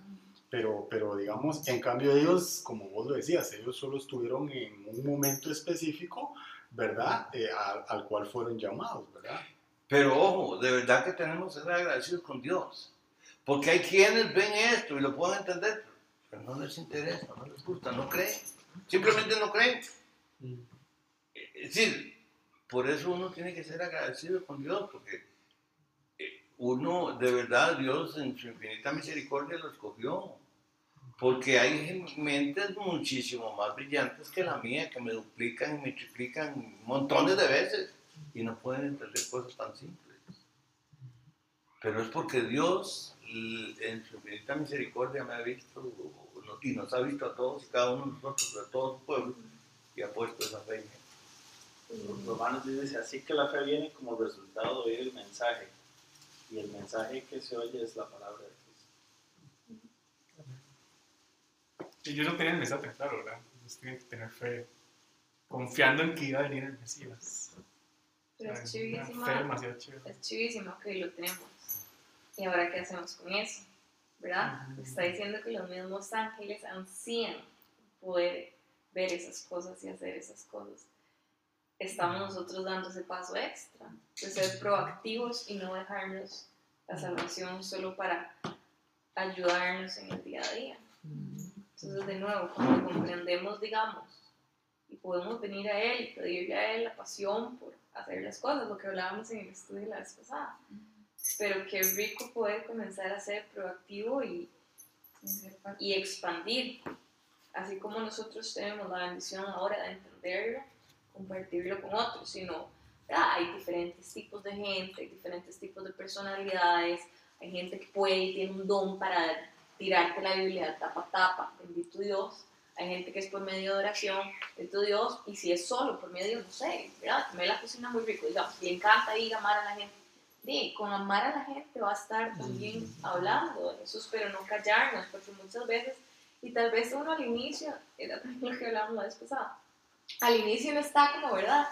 Pero, pero digamos, en cambio ellos, como vos lo decías, ellos solo estuvieron en un momento específico, ¿verdad? Eh, al, al cual fueron llamados, ¿verdad? Pero ojo, de verdad que tenemos que ser agradecidos con Dios. Porque hay quienes ven esto y lo pueden entender, pero no les interesa, no les gusta, no creen. Simplemente no creen. Es decir, por eso uno tiene que ser agradecido con Dios, porque eh, uno, de verdad, Dios en su infinita misericordia lo escogió. Porque hay mentes muchísimo más brillantes que la mía, que me duplican y me triplican montones de veces y no pueden entender cosas tan simples. Pero es porque Dios, en su infinita misericordia, me ha visto y nos ha visto a todos y cada uno de nosotros, a todo su pueblo, y ha puesto esa fe en. Los Romanos dice así que la fe viene como resultado de oír el mensaje. Y el mensaje que se oye es la palabra de Cristo. Y ellos no tenían el mensaje tan claro, ¿verdad? Ellos tenían que tener fe, confiando en que iba a venir el Mesías. Pero es demasiado chévere. Es chivísimo que lo tenemos. ¿Y ahora qué hacemos con eso? ¿Verdad? Ujú. Está diciendo que los mismos ángeles ansían poder ver esas cosas y hacer esas cosas. Estamos nosotros dando ese paso extra, de ser proactivos y no dejarnos la salvación solo para ayudarnos en el día a día. Entonces, de nuevo, cuando comprendemos, digamos, y podemos venir a Él y pedirle a Él la pasión por hacer las cosas, lo que hablábamos en el estudio la vez pasada. Pero qué rico poder comenzar a ser proactivo y, y expandir. Así como nosotros tenemos la bendición ahora de entenderlo, compartirlo con otros, sino ¿verdad? hay diferentes tipos de gente, hay diferentes tipos de personalidades, hay gente que puede y tiene un don para tirarte la Biblia de tapa a tapa, bendito Dios. Hay gente que es por medio de oración, bendito Dios, y si es solo por medio, no sé, ¿verdad? Que me la cocina muy rico, digamos, le encanta ir a amar a la gente. Sí, con amar a la gente va a estar también hablando de Jesús, pero no callarnos, porque muchas veces, y tal vez uno al inicio, era también lo que hablábamos la vez pasada, al inicio no está como, ¿verdad?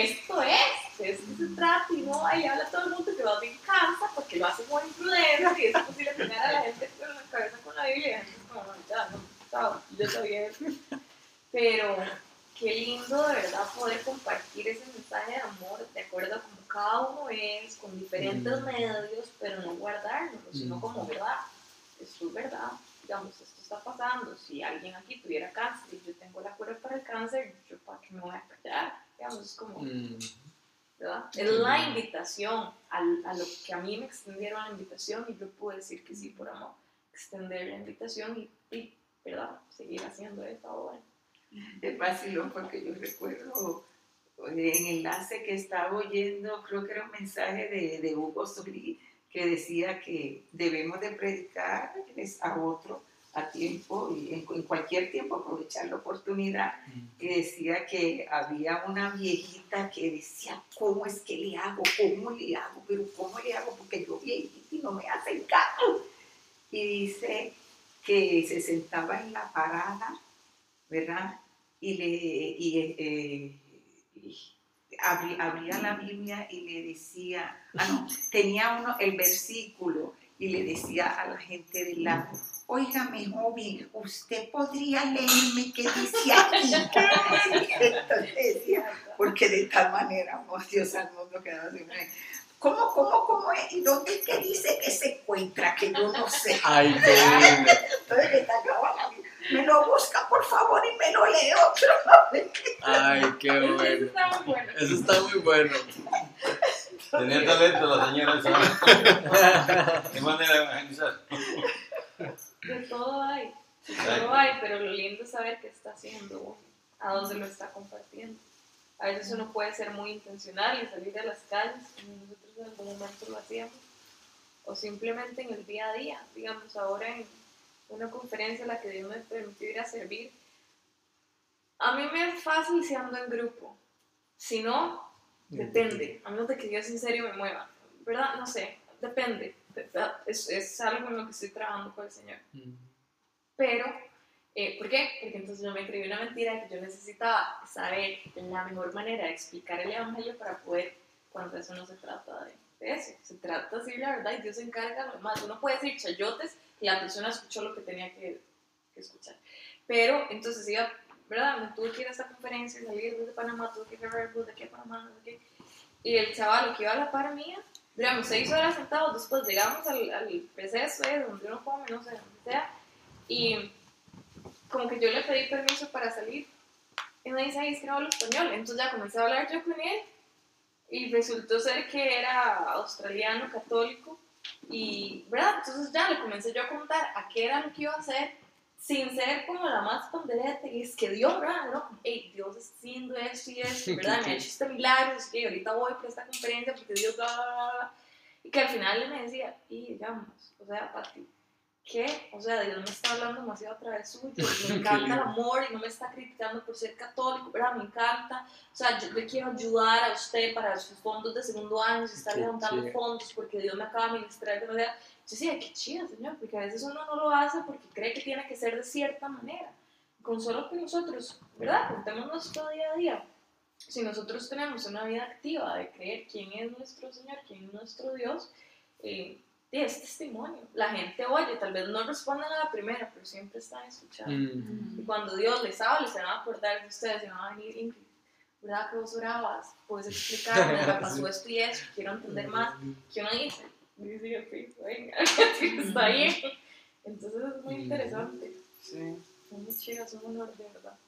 Esto es, de esto se trata, y no, ahí habla todo el mundo que va bien cansa, porque lo hace muy imprudente, y es posible tener a la gente con la cabeza con la Biblia, y como, ya, no, yo sabía eso. Pero qué lindo de verdad poder compartir ese mensaje de amor de acuerdo a como cada uno es, con diferentes Mm. medios, pero no guardárnoslo, sino Mm. como verdad. Esto es verdad, digamos, esto está pasando. Si alguien aquí tuviera cáncer y yo tengo la cura para el cáncer, yo para qué me voy a callar, digamos, es como, Mm. ¿verdad? Es la invitación al- a lo que a mí me extendieron la invitación y yo pude decir que sí por amor, extender la invitación y, y, ¿verdad? Seguir haciendo esto ahora. Es vacilón porque yo recuerdo eh, en enlace que estaba oyendo, creo que era un mensaje de, de Hugo Sobrí que decía que debemos de predicarles a otro a tiempo y en, en cualquier tiempo aprovechar la oportunidad que decía que había una viejita que decía, ¿cómo es que le hago? ¿Cómo le hago? Pero ¿cómo le hago? Porque yo viejita y no me hacen caso. Y dice que se sentaba en la parada, ¿verdad? Y le y, eh, y abrí- abría la Biblia y le decía, ah, no, tenía uno el versículo y le decía a la gente del lado, Óigame, joven, usted podría leerme qué dice aquí. Entonces decía, porque de tal manera, oh, Dios al mundo quedaba así. ¿Cómo, cómo, cómo es? ¿Y dónde es que dice que se encuentra? Que yo no sé. Ay, qué lindo. Entonces le la. Me lo busca, por favor, y me lo lee otra vez. Ay, qué Eso bueno. está muy bueno. Eso está muy bueno. Tenía talento la señora esa. <laughs> ¿Qué manera de evangelizar? De todo hay, pero lo lindo es saber qué está haciendo a dónde lo está compartiendo. A veces uno puede ser muy intencional y salir a las calles, como nosotros en algún momento lo hacíamos, o simplemente en el día a día. Digamos, ahora en una conferencia a la que Dios me permitió ir a servir, a mí me es fácil si ando en grupo. Si no, depende, a menos de que Dios en serio me mueva. ¿Verdad? No sé, depende. Es, es algo en lo que estoy trabajando con el Señor. Pero, eh, ¿por qué? Porque entonces yo me creí una mentira que yo necesitaba saber la mejor manera de explicar el Evangelio para poder, cuando eso no se trata de, eso, se trata decir la verdad y Dios se encarga lo demás. Uno puede decir chayotes y la persona escuchó lo que tenía que, que escuchar. Pero entonces iba, ¿verdad? Me tuve que ir a esta conferencia, salir desde Panamá, tuve que ir a de aquí a Panamá, no sé qué. Y el chaval que iba a la par mía, duramos seis horas sentados, después llegamos al, al receso, eh, donde uno come, no sé, donde sea, y como que yo le pedí permiso para salir. Y me dice, ay, es que no hablo español. Entonces ya comencé a hablar yo con él y resultó ser que era australiano católico y, ¿verdad? Entonces ya le comencé yo a contar a qué era lo que iba a hacer sin ser como la más ponderante y es que Dios, ¿verdad? ¿no? Hey, Dios está haciendo esto y esto, <laughs> ¿verdad? Me ha hecho este milagro, que ahorita voy por esta conferencia porque Dios, bla, bla, bla. Y que al final él me decía, y digamos, o sea, Pati, ¿qué? O sea, Dios me está hablando demasiado a través suyo, me <laughs> encanta el amor y no me está criticando por ser católico, ¿verdad? Me encanta, o sea, yo le quiero ayudar a usted para sus fondos de segundo año, si está levantando chido. fondos porque Dios me acaba de ministrar de manera... Yo decía, qué chido, señor, porque a veces uno no lo hace porque cree que tiene que ser de cierta manera. Con solo que nosotros, ¿verdad? Contemos nuestro día a día. Si nosotros tenemos una vida activa de creer quién es nuestro Señor, quién es nuestro Dios, eh, es testimonio. La gente oye, tal vez no respondan a la primera, pero siempre están escuchando. Mm. Y cuando Dios les habla, se van a acordar de ustedes, se van a venir, Ingrid, ¿verdad que vos orabas? ¿Puedes explicarme? <laughs> Me pasó esto y eso, quiero entender más. ¿Qué uno dice? Dice Cristo, venga, <laughs> está bien. Entonces es muy interesante. Sí. Es muy chido, es un honor, de verdad.